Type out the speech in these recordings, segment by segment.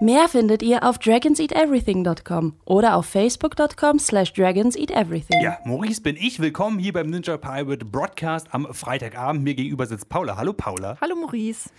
Mehr findet ihr auf dragonseateverything.com oder auf facebook.com slash dragonseateverything. Ja, Maurice bin ich. Willkommen hier beim Ninja Pirate Broadcast am Freitagabend. Mir gegenüber sitzt Paula. Hallo Paula. Hallo Maurice.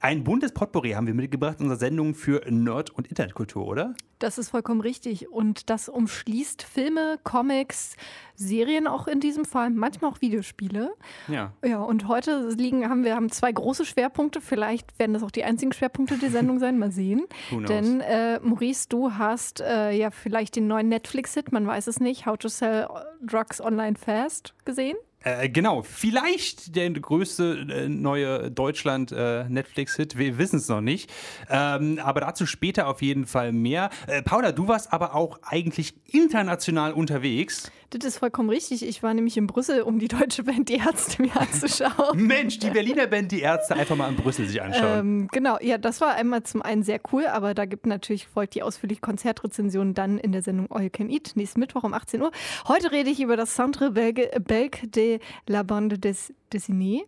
Ein buntes Potpourri haben wir mitgebracht in unserer Sendung für Nerd- und Internetkultur, oder? Das ist vollkommen richtig. Und das umschließt Filme, Comics, Serien auch in diesem Fall, manchmal auch Videospiele. Ja. Ja, und heute liegen, haben wir haben zwei große Schwerpunkte. Vielleicht werden das auch die einzigen Schwerpunkte der Sendung sein. Mal sehen. Denn äh, Maurice, du hast äh, ja vielleicht den neuen Netflix-Hit, man weiß es nicht, How to Sell Drugs Online Fast gesehen. Äh, genau, vielleicht der größte äh, neue Deutschland-Netflix-Hit. wir wissen es noch nicht. Ähm, aber dazu später auf jeden Fall mehr. Äh, Paula, du warst aber auch eigentlich international unterwegs. Das ist vollkommen richtig. Ich war nämlich in Brüssel, um die deutsche Band Die Ärzte mir anzuschauen. Mensch, die Berliner Band Die Ärzte einfach mal in Brüssel sich anschauen. Ähm, genau, ja, das war einmal zum einen sehr cool, aber da gibt natürlich folgt die ausführliche Konzertrezension dann in der Sendung All You Can Eat, nächsten Mittwoch um 18 Uhr. Heute rede ich über das Centre Belge, Belge de la Bande des Dessinée.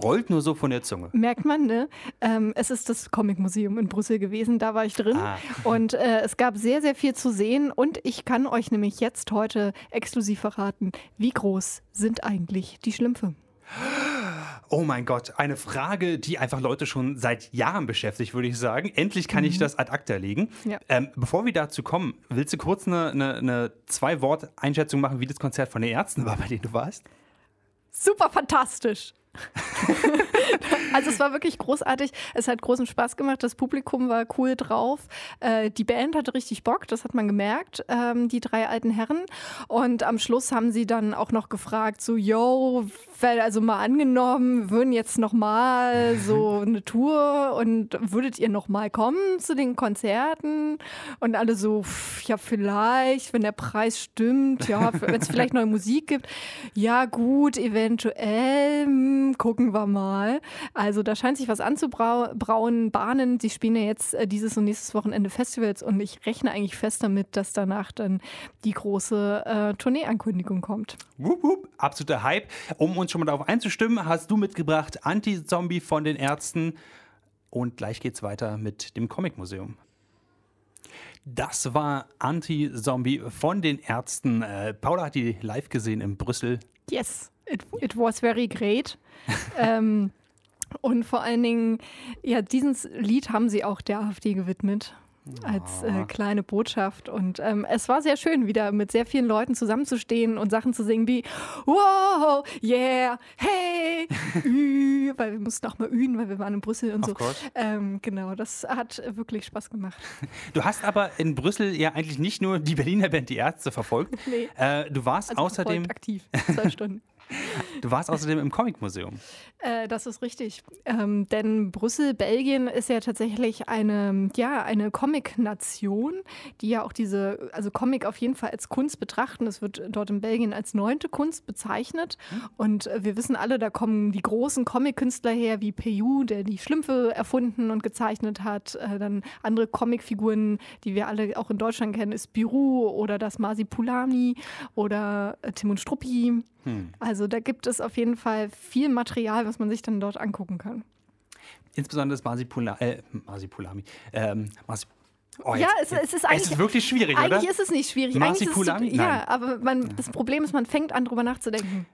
Rollt nur so von der Zunge. Merkt man, ne? Ähm, es ist das Comic-Museum in Brüssel gewesen, da war ich drin. Ah. Und äh, es gab sehr, sehr viel zu sehen. Und ich kann euch nämlich jetzt heute exklusiv verraten, wie groß sind eigentlich die Schlümpfe? Oh mein Gott, eine Frage, die einfach Leute schon seit Jahren beschäftigt, würde ich sagen. Endlich kann ich das ad acta legen. Ja. Ähm, bevor wir dazu kommen, willst du kurz eine, eine, eine Zwei-Wort-Einschätzung machen, wie das Konzert von den Ärzten war, bei denen du warst? Super fantastisch. also es war wirklich großartig. Es hat großen Spaß gemacht. Das Publikum war cool drauf. Äh, die Band hatte richtig Bock, das hat man gemerkt, ähm, die drei alten Herren. Und am Schluss haben sie dann auch noch gefragt, so, yo, also mal angenommen, würden jetzt noch mal so eine Tour und würdet ihr noch mal kommen zu den Konzerten? Und alle so, pff, ja vielleicht, wenn der Preis stimmt, ja, wenn es vielleicht neue Musik gibt. Ja gut, eventuell, hm, gucken wir mal. Also da scheint sich was anzubrauen, bahnen. Sie spielen ja jetzt äh, dieses und nächstes Wochenende Festivals und ich rechne eigentlich fest damit, dass danach dann die große äh, Tourneeankündigung kommt. Wup, wup, absoluter Hype. Um uns schon mal darauf einzustimmen, hast du mitgebracht Anti-Zombie von den Ärzten. Und gleich geht's weiter mit dem Comic-Museum. Das war Anti-Zombie von den Ärzten. Äh, Paula hat die live gesehen in Brüssel. Yes, it, it was very great. ähm, und vor allen Dingen, ja, dieses Lied haben sie auch der AfD gewidmet. Als äh, kleine Botschaft. Und ähm, es war sehr schön, wieder mit sehr vielen Leuten zusammenzustehen und Sachen zu singen wie Wow, yeah, hey, ü, weil wir mussten auch mal üben, weil wir waren in Brüssel und Of so. course. Ähm, genau, das hat wirklich Spaß gemacht. Du hast aber in Brüssel ja eigentlich nicht nur die Berliner Band Die Ärzte verfolgt. Nee. Äh, du warst Also außerdem, verfolgt aktiv, zwei Stunden. Du warst außerdem im Comic-Museum. Äh, das ist richtig. Ähm, denn Brüssel, Belgien ist ja tatsächlich eine, ja, eine Comic-Nation, die ja auch diese, also Comic auf jeden Fall als Kunst betrachten. Das wird dort in Belgien als neunte Kunst bezeichnet. Und äh, wir wissen alle, da kommen die großen Comic-Künstler her, wie Peyu, der die Schlümpfe erfunden und gezeichnet hat. Äh, dann andere Comicfiguren, die wir alle auch in Deutschland kennen, ist Biru oder das Masipulami oder äh, Tim und Struppi. Also da gibt es auf jeden Fall viel Material, was man sich dann dort angucken kann. Insbesondere das Masipula äh, Masipulami. Ähm, Masi oh, Ja, es- es ist Es eigentlich- ist wirklich schwierig, oder? Eigentlich ist es nicht schwierig. Eigentlich ist es, Marsipulami? ja, aber man, das Problem ist, man fängt an, drüber nachzudenken.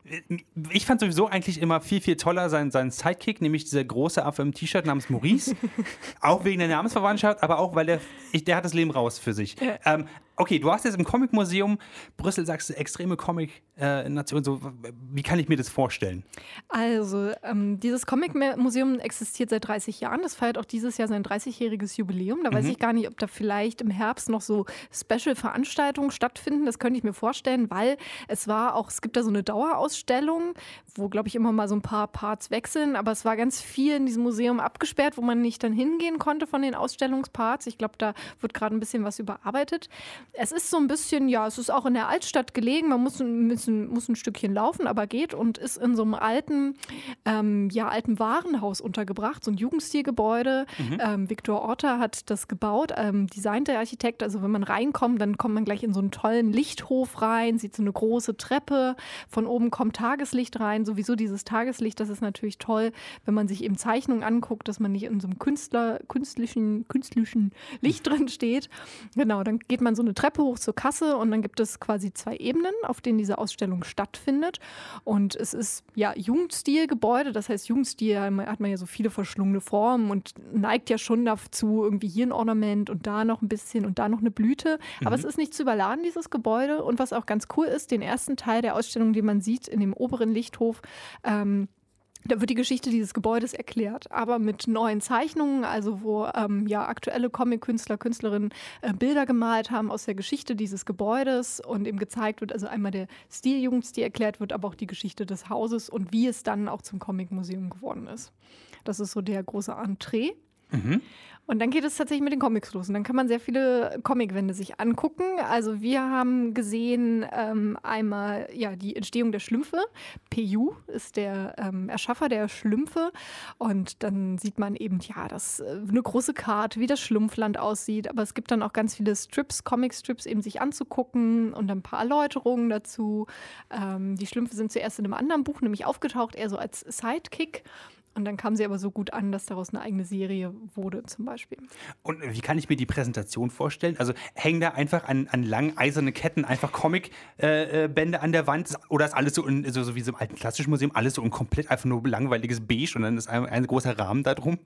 Ich fand sowieso eigentlich immer viel, viel toller seinen, seinen Sidekick, nämlich dieser große Affe im T-Shirt namens Maurice. auch wegen der Namensverwandtschaft, aber auch, weil der, ich, der hat das Leben raus für sich. Ähm, okay, du warst jetzt im Comic-Museum. Brüssel sagst du, extreme Comic-Nation. so, wie kann ich mir das vorstellen? Also, ähm, dieses Comic-Museum existiert seit 30 Jahren. Das feiert auch dieses Jahr sein 30-jähriges Jubiläum. Da weiß ich gar nicht, ob da vielleicht im Herbst noch so Special-Veranstaltungen stattfinden. Das könnte ich mir vorstellen, weil es war auch, es gibt da so eine Dauerausstellung, wo, glaube ich, immer mal so ein paar Parts wechseln. Aber es war ganz viel in diesem Museum abgesperrt, wo man nicht dann hingehen konnte von den Ausstellungsparts. Ich glaube, da wird gerade ein bisschen was überarbeitet. Es ist so ein bisschen, ja, es ist auch in der Altstadt gelegen. Man muss ein ein, muss ein Stückchen laufen, aber geht und ist in so einem alten, ähm, ja, alten Warenhaus untergebracht, so ein Jugendstilgebäude. Mhm. Ähm, Viktor Orta hat das gebaut, ähm, designt der Architekt. Also wenn man reinkommt, dann kommt man gleich in so einen tollen Lichthof rein, sieht so eine große Treppe. Von oben kommt Tageslicht rein. Sowieso dieses Tageslicht, das ist natürlich toll, wenn man sich eben Zeichnungen anguckt, dass man nicht in so einem Künstler, künstlichen, künstlichen Licht drin steht. Genau, dann geht man so eine Treppe hoch zur Kasse und dann gibt es quasi zwei Ebenen, auf denen diese Ausstellung stattfindet. Und es ist ja Jugendstilgebäude, das heißt Jugendstil hat man ja so viele verschlungene Formen und neigt ja schon dazu, irgendwie hier ein Ornament und da noch ein bisschen und da noch eine Blüte. Aber mhm. es ist nicht zu überladen, dieses Gebäude. Und was auch ganz cool ist, den ersten Teil der Ausstellung, den man sieht in dem oberen Lichthof, ähm, da wird die Geschichte dieses Gebäudes erklärt, aber mit neuen Zeichnungen, also wo ähm, ja aktuelle Comic-Künstler, Künstlerinnen äh, Bilder gemalt haben aus der Geschichte dieses Gebäudes und eben gezeigt wird, also einmal der Stil, Jugendstil erklärt wird, aber auch die Geschichte des Hauses und wie es dann auch zum Comic-Museum geworden ist. Das ist so der große Entree. Mhm. Und dann geht es tatsächlich mit den Comics los. Und dann kann man sehr viele Comicwände sich angucken. Also wir haben gesehen ähm, einmal ja, die Entstehung der Schlümpfe. PU ist der ähm, Erschaffer der Schlümpfe. Und dann sieht man eben, ja, das äh, eine große Karte, wie das Schlumpfland aussieht. Aber es gibt dann auch ganz viele Strips, Comic-Strips eben sich anzugucken und ein paar Erläuterungen dazu. Ähm, die Schlümpfe sind zuerst in einem anderen Buch nämlich aufgetaucht, eher so als Sidekick. Und dann kam sie aber so gut an, dass daraus eine eigene Serie wurde, zum Beispiel. Und wie kann ich mir die Präsentation vorstellen? Also hängen da einfach an, an langen eisernen Ketten einfach Comic-Bände äh, an der Wand? Oder ist alles so, in, so, so wie so im alten klassischen Museum, alles so ein komplett einfach nur langweiliges Beige und dann ist ein, ein großer Rahmen da drum?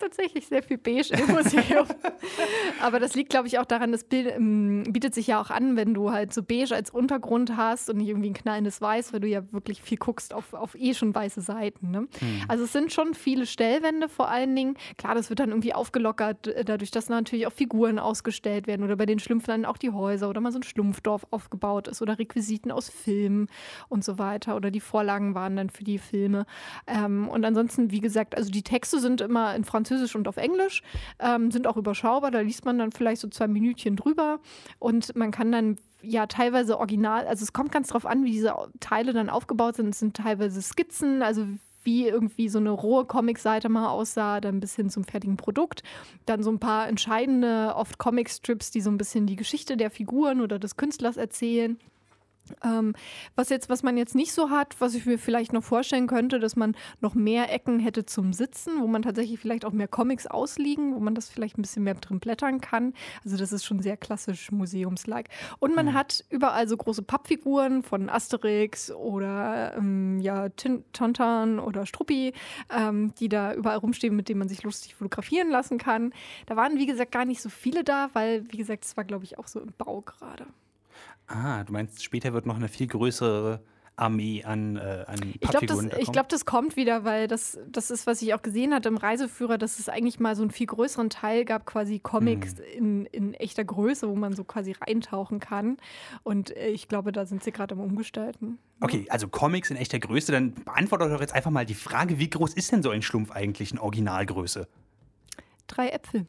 Tatsächlich sehr viel beige im Museum. Aber das liegt, glaube ich, auch daran, das Bild ähm, bietet sich ja auch an, wenn du halt so beige als Untergrund hast und nicht irgendwie ein knallendes Weiß, weil du ja wirklich viel guckst auf, auf eh schon weiße Seiten. Ne? Hm. Also es sind schon viele Stellwände vor allen Dingen. Klar, das wird dann irgendwie aufgelockert, äh, dadurch, dass natürlich auch Figuren ausgestellt werden oder bei den Schlümpfen auch die Häuser oder mal so ein Schlumpfdorf aufgebaut ist oder Requisiten aus Filmen und so weiter oder die Vorlagen waren dann für die Filme. Ähm, und ansonsten, wie gesagt, also die Texte sind immer in Französisch Französisch und auf Englisch, ähm, sind auch überschaubar. Da liest man dann vielleicht so zwei Minütchen drüber und man kann dann ja teilweise original, also es kommt ganz drauf an, wie diese Teile dann aufgebaut sind. Es sind teilweise Skizzen, also wie irgendwie so eine rohe Comicseite mal aussah, dann bis hin zum fertigen Produkt. Dann so ein paar entscheidende, oft Comicstrips, die so ein bisschen die Geschichte der Figuren oder des Künstlers erzählen. Ähm, was jetzt, was man jetzt nicht so hat, was ich mir vielleicht noch vorstellen könnte, dass man noch mehr Ecken hätte zum Sitzen, wo man tatsächlich vielleicht auch mehr Comics ausliegen, wo man das vielleicht ein bisschen mehr drin blättern kann. Also das ist schon sehr klassisch museumslike. Und man mhm. hat überall so große Pappfiguren von Asterix oder ähm, ja, Tontan oder Struppi, ähm, die da überall rumstehen, mit denen man sich lustig fotografieren lassen kann. Da waren, wie gesagt, gar nicht so viele da, weil, wie gesagt, es war, glaube ich, auch so im Bau gerade. Ah, du meinst, später wird noch eine viel größere Armee an, äh, an Ich glaube, das, glaub, das kommt wieder, weil das, das ist, was ich auch gesehen hatte im Reiseführer, dass es eigentlich mal so einen viel größeren Teil gab, quasi Comics mhm. in, in echter Größe, wo man so quasi reintauchen kann. Und äh, ich glaube, da sind sie gerade am Umgestalten. Okay, also Comics in echter Größe, dann beantwortet doch jetzt einfach mal die Frage, wie groß ist denn so ein Schlumpf eigentlich in Originalgröße? Drei Äpfel.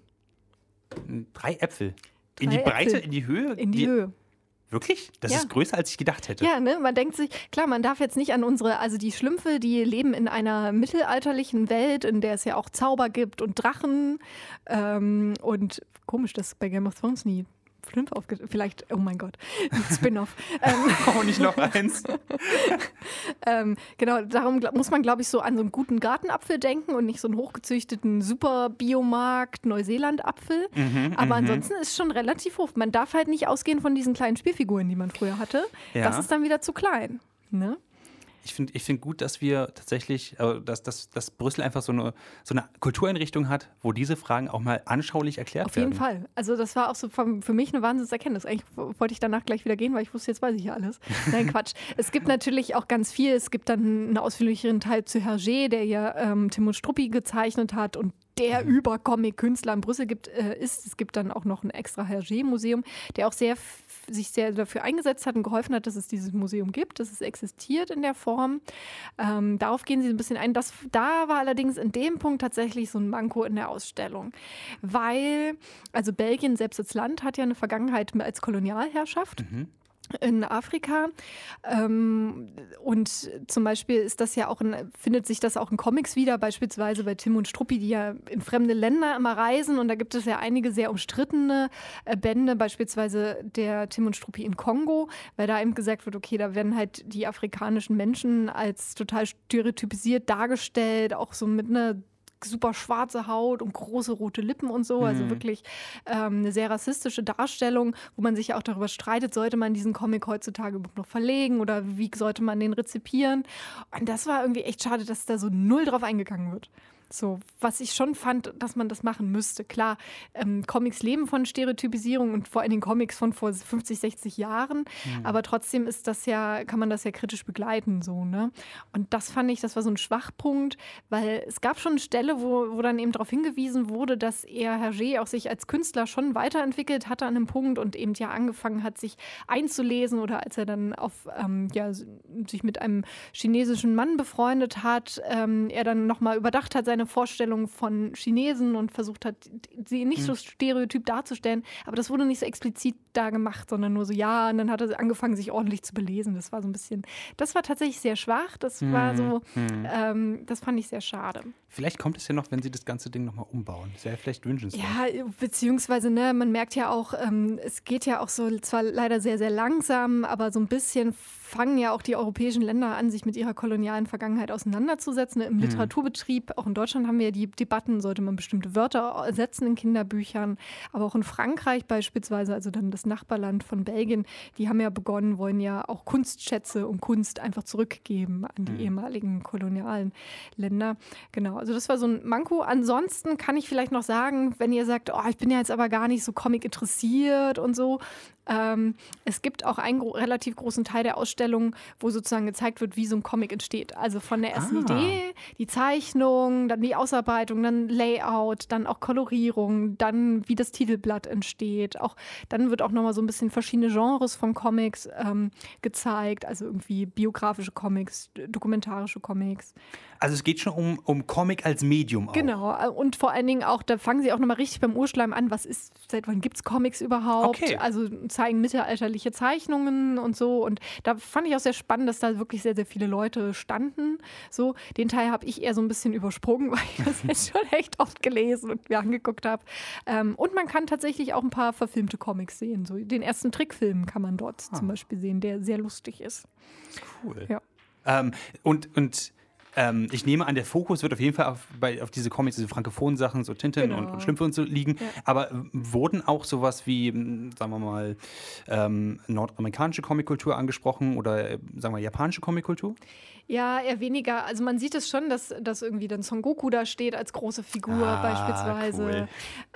Drei Äpfel? In Drei die Breite, in die Höhe? In die, die Höhe. Wirklich? Das ja. ist größer, als ich gedacht hätte. Ja, ne? man denkt sich, klar, man darf jetzt nicht an unsere, also die Schlümpfe, die leben in einer mittelalterlichen Welt, in der es ja auch Zauber gibt und Drachen. Ähm, und komisch, dass bei Game of Thrones nie fünf aufgeschrieben. Vielleicht, oh mein Gott, Spin-off. oh, nicht noch eins. ähm, genau, darum muss man, glaube ich, so an so einen guten Gartenapfel denken und nicht so einen hochgezüchteten Super-Biomarkt Neuseeland-Apfel. Mhm, Aber mhm. ansonsten ist es schon relativ hoch. Man darf halt nicht ausgehen von diesen kleinen Spielfiguren, die man früher hatte. Ja. Das ist dann wieder zu klein. Ne? Ich finde ich find gut, dass wir tatsächlich, äh, dass, dass, dass Brüssel einfach so eine, so eine Kultureinrichtung hat, wo diese Fragen auch mal anschaulich erklärt werden. Auf jeden Fall. Also das war auch so für mich eine Wahnsinnserkenntnis. Eigentlich wollte ich danach gleich wieder gehen, weil ich wusste, jetzt weiß ich ja alles. Nein, Quatsch. es gibt natürlich auch ganz viel. Es gibt dann einen ausführlicheren Teil zu Hergé, der ja ähm, Timo Struppi gezeichnet hat und der mhm. Über-Comic-Künstler in Brüssel gibt, äh, ist. Es gibt dann auch noch ein extra Hergé-Museum, der auch sehr sich sehr dafür eingesetzt hat und geholfen hat, dass es dieses Museum gibt, dass es existiert in der Form. Ähm, darauf gehen sie ein bisschen ein. Das, da war allerdings in dem Punkt tatsächlich so ein Manko in der Ausstellung, weil, also Belgien selbst als Land hat ja eine Vergangenheit als Kolonialherrschaft. Mhm. In Afrika. Ähm, und zum Beispiel ist das ja auch in, findet sich das auch in Comics wieder, beispielsweise bei Tim und Struppi, die ja in fremde Länder immer reisen. Und da gibt es ja einige sehr umstrittene äh, Bände, beispielsweise der Tim und Struppi in Kongo, weil da eben gesagt wird, okay, da werden halt die afrikanischen Menschen als total stereotypisiert dargestellt, auch so mit einer super schwarze Haut und große rote Lippen und so. Also mhm. wirklich ähm, eine sehr rassistische Darstellung, wo man sich ja auch darüber streitet, sollte man diesen Comic heutzutage überhaupt noch verlegen oder wie sollte man den rezipieren. Und das war irgendwie echt schade, dass da so null drauf eingegangen wird. So, was ich schon fand, dass man das machen müsste. Klar, ähm, Comics leben von Stereotypisierung und vor allen Dingen Comics von vor 50, 60 Jahren. Mhm. Aber trotzdem ist das ja, kann man das ja kritisch begleiten, so, ne? Und das fand ich, das war so ein Schwachpunkt, weil es gab schon eine Stelle, wo, wo dann eben darauf hingewiesen wurde, dass er Hergé auch sich als Künstler schon weiterentwickelt hatte an einem Punkt und eben ja angefangen hat, sich einzulesen oder als er dann auf, ähm, ja, sich mit einem chinesischen Mann befreundet hat, ähm, er dann nochmal überdacht hat, seine Vorstellung von Chinesen und versucht hat, sie nicht so stereotyp darzustellen. Aber das wurde nicht so explizit da gemacht, sondern nur so, ja, und dann hat er angefangen, sich ordentlich zu belesen. Das war so ein bisschen, das war tatsächlich sehr schwach. Das mhm. war so, mhm. ähm, das fand ich sehr schade. Vielleicht kommt es ja noch, wenn sie das ganze Ding nochmal umbauen. Das wäre vielleicht wünschenswert. Ja, beziehungsweise, ne, man merkt ja auch, ähm, es geht ja auch so zwar leider sehr, sehr langsam, aber so ein bisschen fangen ja auch die europäischen Länder an, sich mit ihrer kolonialen Vergangenheit auseinanderzusetzen. Im mhm. Literaturbetrieb, auch in Deutschland haben wir ja die Debatten, sollte man bestimmte Wörter ersetzen in Kinderbüchern. Aber auch in Frankreich beispielsweise, also dann das Nachbarland von Belgien, die haben ja begonnen, wollen ja auch Kunstschätze und Kunst einfach zurückgeben an die mhm. ehemaligen kolonialen Länder. Genau, also das war so ein Manko. Ansonsten kann ich vielleicht noch sagen, wenn ihr sagt, oh, ich bin ja jetzt aber gar nicht so Comic interessiert und so, ähm, es gibt auch einen gro relativ großen Teil der Ausstellung, wo sozusagen gezeigt wird, wie so ein Comic entsteht. Also von der ersten ah. Idee, die Zeichnung, dann die Ausarbeitung, dann Layout, dann auch Kolorierung, dann wie das Titelblatt entsteht. Auch dann wird auch nochmal so ein bisschen verschiedene Genres von Comics ähm, gezeigt, also irgendwie biografische Comics, dokumentarische Comics. Also es geht schon um, um Comic als Medium. Auch. Genau, äh, und vor allen Dingen auch, da fangen sie auch nochmal richtig beim Urschleim an, was ist, seit wann gibt es Comics überhaupt? Okay. Also zeigen mittelalterliche Zeichnungen und so. Und da fand ich auch sehr spannend, dass da wirklich sehr, sehr viele Leute standen. So, den Teil habe ich eher so ein bisschen übersprungen, weil ich das jetzt schon echt oft gelesen und mir angeguckt habe. Ähm, und man kann tatsächlich auch ein paar verfilmte Comics sehen. So den ersten Trickfilm kann man dort ah. zum Beispiel sehen, der sehr lustig ist. Cool. Ja. Ähm, und, und ähm, ich nehme an, der Fokus wird auf jeden Fall auf, bei, auf diese Comics, diese frankophonen Sachen, so Tinten genau. und, und, Schlümpfe und so liegen. Ja. Aber wurden auch sowas wie, sagen wir mal, ähm, nordamerikanische Comickultur angesprochen oder, äh, sagen wir, japanische Comickultur? Ja, eher weniger. Also man sieht es schon, dass, dass irgendwie dann Son Goku da steht als große Figur ah, beispielsweise. Cool.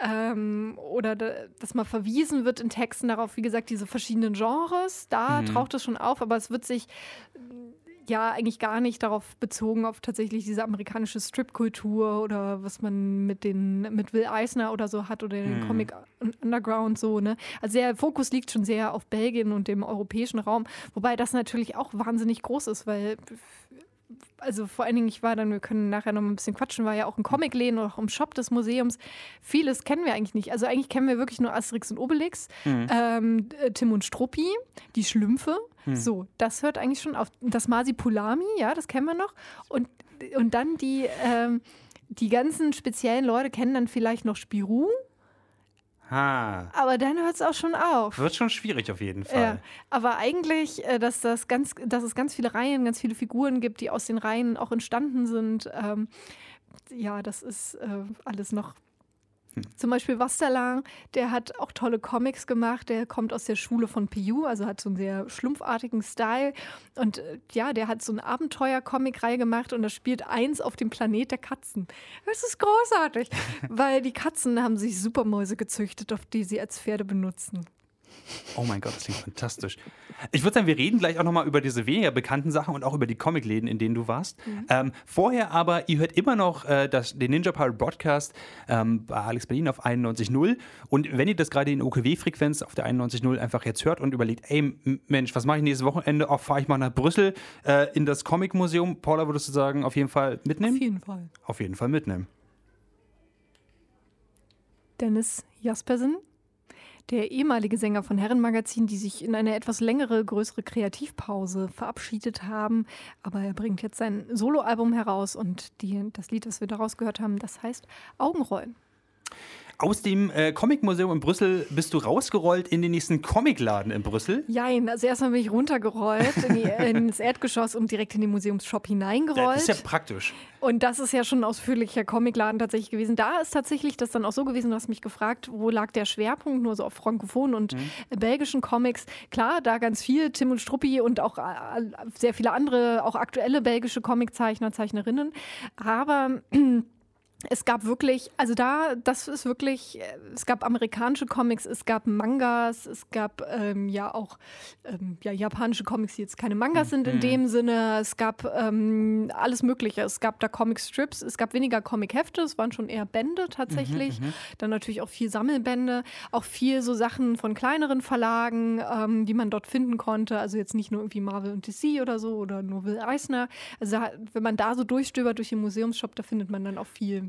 Ähm, oder da, dass mal verwiesen wird in Texten darauf, wie gesagt, diese verschiedenen Genres. Da mhm. taucht es schon auf, aber es wird sich ja eigentlich gar nicht darauf bezogen, auf tatsächlich diese amerikanische Strip-Kultur oder was man mit den mit Will Eisner oder so hat oder den hm. Comic Underground so, ne? Also der Fokus liegt schon sehr auf Belgien und dem europäischen Raum, wobei das natürlich auch wahnsinnig groß ist, weil also vor allen Dingen, ich war dann, wir können nachher noch ein bisschen quatschen, war ja auch ein Comicläden oder auch im Shop des Museums. Vieles kennen wir eigentlich nicht. Also eigentlich kennen wir wirklich nur Asterix und Obelix, mhm. ähm, äh, Tim und Struppi, die Schlümpfe. Mhm. So, das hört eigentlich schon auf. Das Masipulami, ja, das kennen wir noch. Und, und dann die, ähm, die ganzen speziellen Leute kennen dann vielleicht noch Spirou. Ha. Aber dann hört es auch schon auf. Wird schon schwierig auf jeden Fall. Ja, aber eigentlich, äh, dass, das ganz, dass es ganz viele Reihen, ganz viele Figuren gibt, die aus den Reihen auch entstanden sind, ähm, ja, das ist äh, alles noch zum Beispiel Wasterlang, der hat auch tolle Comics gemacht. Der kommt aus der Schule von Piu, also hat so einen sehr schlumpfartigen Style. Und äh, ja, der hat so eine Abenteuer-Comic-Reihe gemacht und da spielt eins auf dem Planet der Katzen. Das ist großartig, weil die Katzen haben sich Supermäuse gezüchtet, auf die sie als Pferde benutzen. Oh mein Gott, das klingt fantastisch. Ich würde sagen, wir reden gleich auch nochmal über diese weniger bekannten Sachen und auch über die Comicläden, in denen du warst. Mhm. Ähm, vorher aber, ihr hört immer noch äh, das, den Ninja Pirate Broadcast ähm, bei Alex Berlin auf 91.0. Und wenn ihr das gerade in OKW-Frequenz auf der 91.0 einfach jetzt hört und überlegt, ey, Mensch, was mache ich nächstes Wochenende? Auch fahre ich mal nach Brüssel äh, in das Comic-Museum. Paula, würdest du sagen, auf jeden Fall mitnehmen? Auf jeden Fall. Auf jeden Fall mitnehmen. Dennis Jaspersen der ehemalige Sänger von Herrenmagazin, die sich in eine etwas längere, größere Kreativpause verabschiedet haben. Aber er bringt jetzt sein Soloalbum heraus und die, das Lied, das wir daraus gehört haben, das heißt Augenrollen. Aus dem äh, Comic-Museum in Brüssel bist du rausgerollt in den nächsten Comicladen in Brüssel? Jein, also erstmal bin ich runtergerollt in die, ins Erdgeschoss und direkt in den Museumsshop hineingerollt. Das ist ja praktisch. Und das ist ja schon ein ausführlicher Comicladen tatsächlich gewesen. Da ist tatsächlich das dann auch so gewesen, du hast mich gefragt, wo lag der Schwerpunkt, nur so auf Frankophonen und mhm. belgischen Comics. Klar, da ganz viel, Tim und Struppi und auch äh, sehr viele andere, auch aktuelle belgische Comiczeichner, Zeichnerinnen. Aber es gab wirklich, also da, das ist wirklich, äh, es gab amerikanische Comics, es gab Mangas, es gab ähm, ja auch ähm, ja, japanische Comics, die jetzt keine Mangas sind in mhm. dem Sinne. Es gab ähm, alles Mögliche. Es gab da Comic-Strips, es gab weniger Comic-Hefte, es waren schon eher Bände tatsächlich. Mhm, mhm, Dann natürlich auch viel Sammelbände, auch viel so Sachen von kleineren Verlagen, ähm, die man dort finden konnte. Also jetzt nicht nur irgendwie Marvel und DC oder so oder nur Will Eisner. Also wenn man da so durchstöbert durch den Museumsshop, da findet man dann auch viel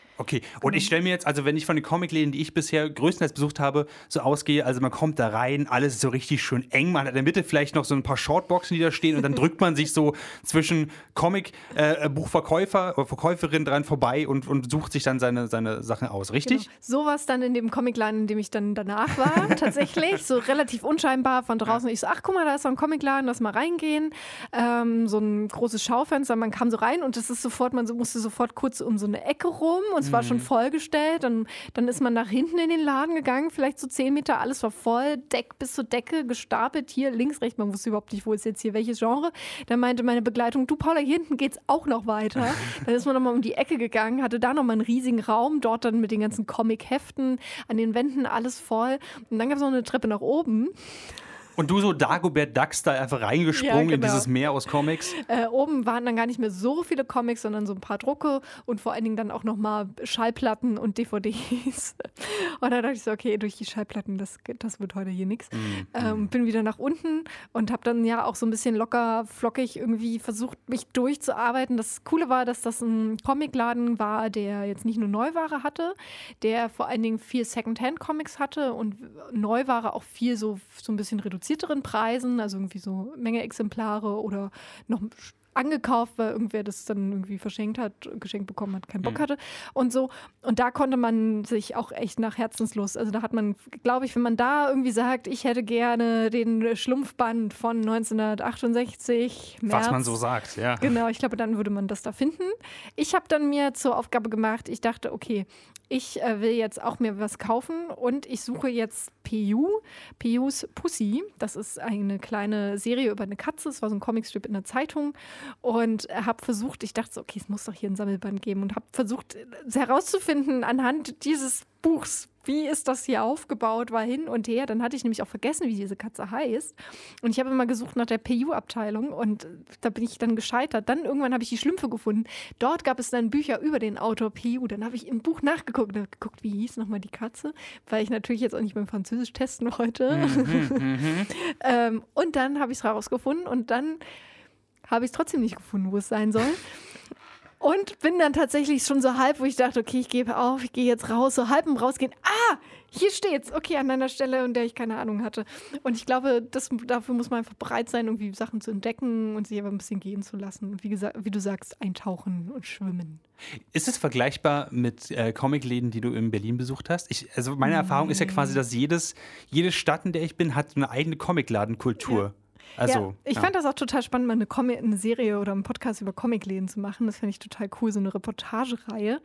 Okay, und ich stelle mir jetzt, also wenn ich von den Comicläden, die ich bisher größtenteils besucht habe, so ausgehe, also man kommt da rein, alles ist so richtig schön eng, man hat in der Mitte vielleicht noch so ein paar Shortboxen, die da stehen und dann drückt man sich so zwischen Comic-Buchverkäufer äh, oder Verkäuferin dran vorbei und, und sucht sich dann seine, seine Sachen aus, richtig? Genau. So war es dann in dem Comicladen, in dem ich dann danach war, tatsächlich, so relativ unscheinbar von draußen. Ich so, ach guck mal, da ist so ein Comicladen, lass mal reingehen. Ähm, so ein großes Schaufenster, man kam so rein und das ist sofort, man musste sofort kurz um so eine Ecke rum und es war schon mhm. vollgestellt. Und dann ist man nach hinten in den Laden gegangen, vielleicht so zehn Meter, alles war voll, Deck bis zur Decke gestapelt, hier links, rechts. Man wusste überhaupt nicht, wo ist jetzt hier welches Genre. Dann meinte meine Begleitung, du Paula, hier hinten geht's auch noch weiter. Dann ist man nochmal um die Ecke gegangen, hatte da nochmal einen riesigen Raum, dort dann mit den ganzen Comic-Heften, an den Wänden alles voll. Und dann gab es noch eine Treppe nach oben. Und du so Dagobert Ducks da einfach reingesprungen ja, genau. in dieses Meer aus Comics? Äh, oben waren dann gar nicht mehr so viele Comics, sondern so ein paar Drucke und vor allen Dingen dann auch nochmal Schallplatten und DVDs. und dann dachte ich so, okay, durch die Schallplatten, das, das wird heute hier nichts. Mhm. Ähm, bin wieder nach unten und habe dann ja auch so ein bisschen locker, flockig irgendwie versucht, mich durchzuarbeiten. Das Coole war, dass das ein Comicladen war, der jetzt nicht nur Neuware hatte, der vor allen Dingen viel Secondhand-Comics hatte und Neuware auch viel so, so ein bisschen reduziert reduzierteren Preisen, also irgendwie so Menge Exemplare oder noch angekauft, weil irgendwer das dann irgendwie verschenkt hat, geschenkt bekommen hat, keinen Bock mhm. hatte und so. Und da konnte man sich auch echt nach Herzenslust, also da hat man, glaube ich, wenn man da irgendwie sagt, ich hätte gerne den Schlumpfband von 1968. März, Was man so sagt, ja. Genau, ich glaube, dann würde man das da finden. Ich habe dann mir zur Aufgabe gemacht, ich dachte, okay, ich äh, will jetzt auch mir was kaufen und ich suche jetzt PU, PU's Pussy. Das ist eine kleine Serie über eine Katze. Es war so ein Comicstrip in der Zeitung und habe versucht, ich dachte so, okay, es muss doch hier ein Sammelband geben und habe versucht herauszufinden anhand dieses Buchs, wie ist das hier aufgebaut, war hin und her. Dann hatte ich nämlich auch vergessen, wie diese Katze heißt. Und ich habe immer gesucht nach der PU-Abteilung und da bin ich dann gescheitert. Dann irgendwann habe ich die Schlümpfe gefunden. Dort gab es dann Bücher über den Autor PU. Dann habe ich im Buch nachgeguckt und geguckt, wie hieß nochmal die Katze, weil ich natürlich jetzt auch nicht beim Französisch testen wollte. Mhm, mhm. ähm, und dann habe ich es rausgefunden und dann habe ich es trotzdem nicht gefunden, wo es sein soll. Und bin dann tatsächlich schon so halb, wo ich dachte, okay, ich gebe auf, ich gehe jetzt raus, so halb im Rausgehen. Ah, hier steht's. Okay, an einer Stelle, in der ich keine Ahnung hatte. Und ich glaube, das, dafür muss man einfach bereit sein, irgendwie Sachen zu entdecken und sich aber ein bisschen gehen zu lassen. Und wie, gesagt, wie du sagst, eintauchen und schwimmen. Ist es vergleichbar mit äh, Comicläden, die du in Berlin besucht hast? Ich, also meine Erfahrung ist ja quasi, dass jedes, jede Stadt, in der ich bin, hat eine eigene Comicladenkultur. Ja. Also, ja, ich ja. fand das auch total spannend, mal eine, Comic, eine Serie oder einen Podcast über Comicläden zu machen. Das finde ich total cool, so eine Reportagereihe.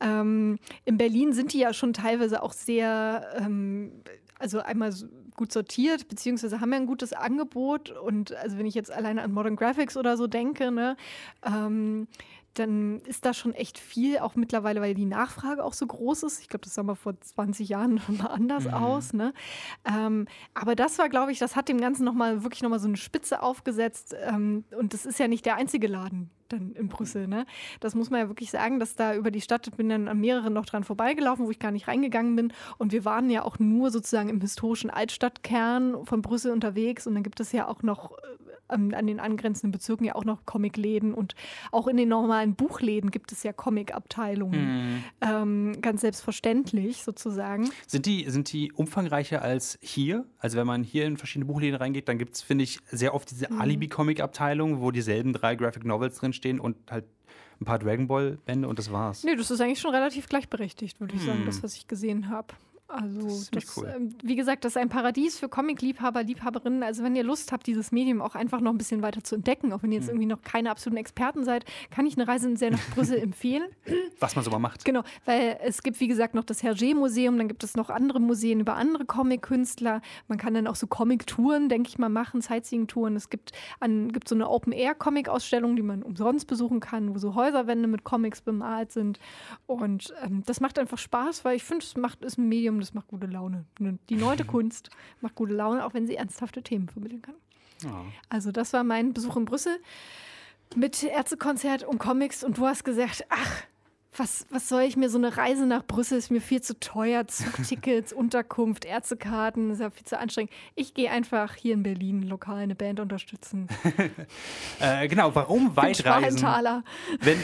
Ähm, in Berlin sind die ja schon teilweise auch sehr, ähm, also einmal gut sortiert, beziehungsweise haben ja ein gutes Angebot. Und also wenn ich jetzt alleine an Modern Graphics oder so denke, ne, ähm, dann ist da schon echt viel, auch mittlerweile, weil die Nachfrage auch so groß ist. Ich glaube, das sah mal vor 20 Jahren mal anders mhm. aus. Ne? Ähm, aber das war, glaube ich, das hat dem Ganzen nochmal wirklich nochmal so eine Spitze aufgesetzt. Ähm, und das ist ja nicht der einzige Laden dann in Brüssel. Ne? Das muss man ja wirklich sagen, dass da über die Stadt, bin dann an mehreren noch dran vorbeigelaufen, wo ich gar nicht reingegangen bin. Und wir waren ja auch nur sozusagen im historischen Altstadtkern von Brüssel unterwegs. Und dann gibt es ja auch noch äh, ähm, an den angrenzenden Bezirken ja auch noch Comicläden und auch in den normalen Buchläden gibt es ja Comic-Abteilungen. Mhm. Ähm, ganz selbstverständlich sozusagen. Sind die, sind die umfangreicher als hier? Also wenn man hier in verschiedene Buchläden reingeht, dann gibt es, finde ich, sehr oft diese Mhm. Alibi-Comic-Abteilung, wo dieselben drei Graphic Novels drinstehen und halt ein paar Dragon Ball-Bände und das war's. Nee, das ist eigentlich schon relativ gleichberechtigt, würde ich sagen, das, was ich gesehen habe. Also, Hm. Das das, cool. ähm, wie gesagt, das ist ein Paradies für Comic-Liebhaber, Liebhaberinnen. Also, wenn ihr Lust habt, dieses Medium auch einfach noch ein bisschen weiter zu entdecken, auch wenn ihr Hm. jetzt irgendwie noch keine absoluten Experten seid, kann ich eine Reise sehr nach Brüssel empfehlen. Was man so mal macht. Genau, weil es gibt, wie gesagt, noch das Hergé-Museum, dann gibt es noch andere Museen über andere Comic-Künstler. Man kann dann auch so Comic-Touren, denke ich mal, machen, Sightseeing-Touren. Es gibt, an, gibt so eine Open-Air-Comic-Ausstellung, die man umsonst besuchen kann, wo so Häuserwände mit Comics bemalt sind. Und ähm, das macht einfach Spaß, weil ich finde, es macht, ist ein Medium, das macht gute Laune. Ne, Die neue Kunst macht gute Laune, auch wenn sie ernsthafte Themen vermitteln kann. Ja. Also das war mein Besuch in Brüssel mit Ärztekonzert und Comics und du hast gesagt, ach, was, was soll ich mir, so eine Reise nach Brüssel ist mir viel zu teuer, Zugtickets, Unterkunft, Ärztekarten, ist ja viel zu anstrengend. Ich gehe einfach hier in Berlin lokal eine Band unterstützen. Äh, genau, warum weitreisen? Wenn,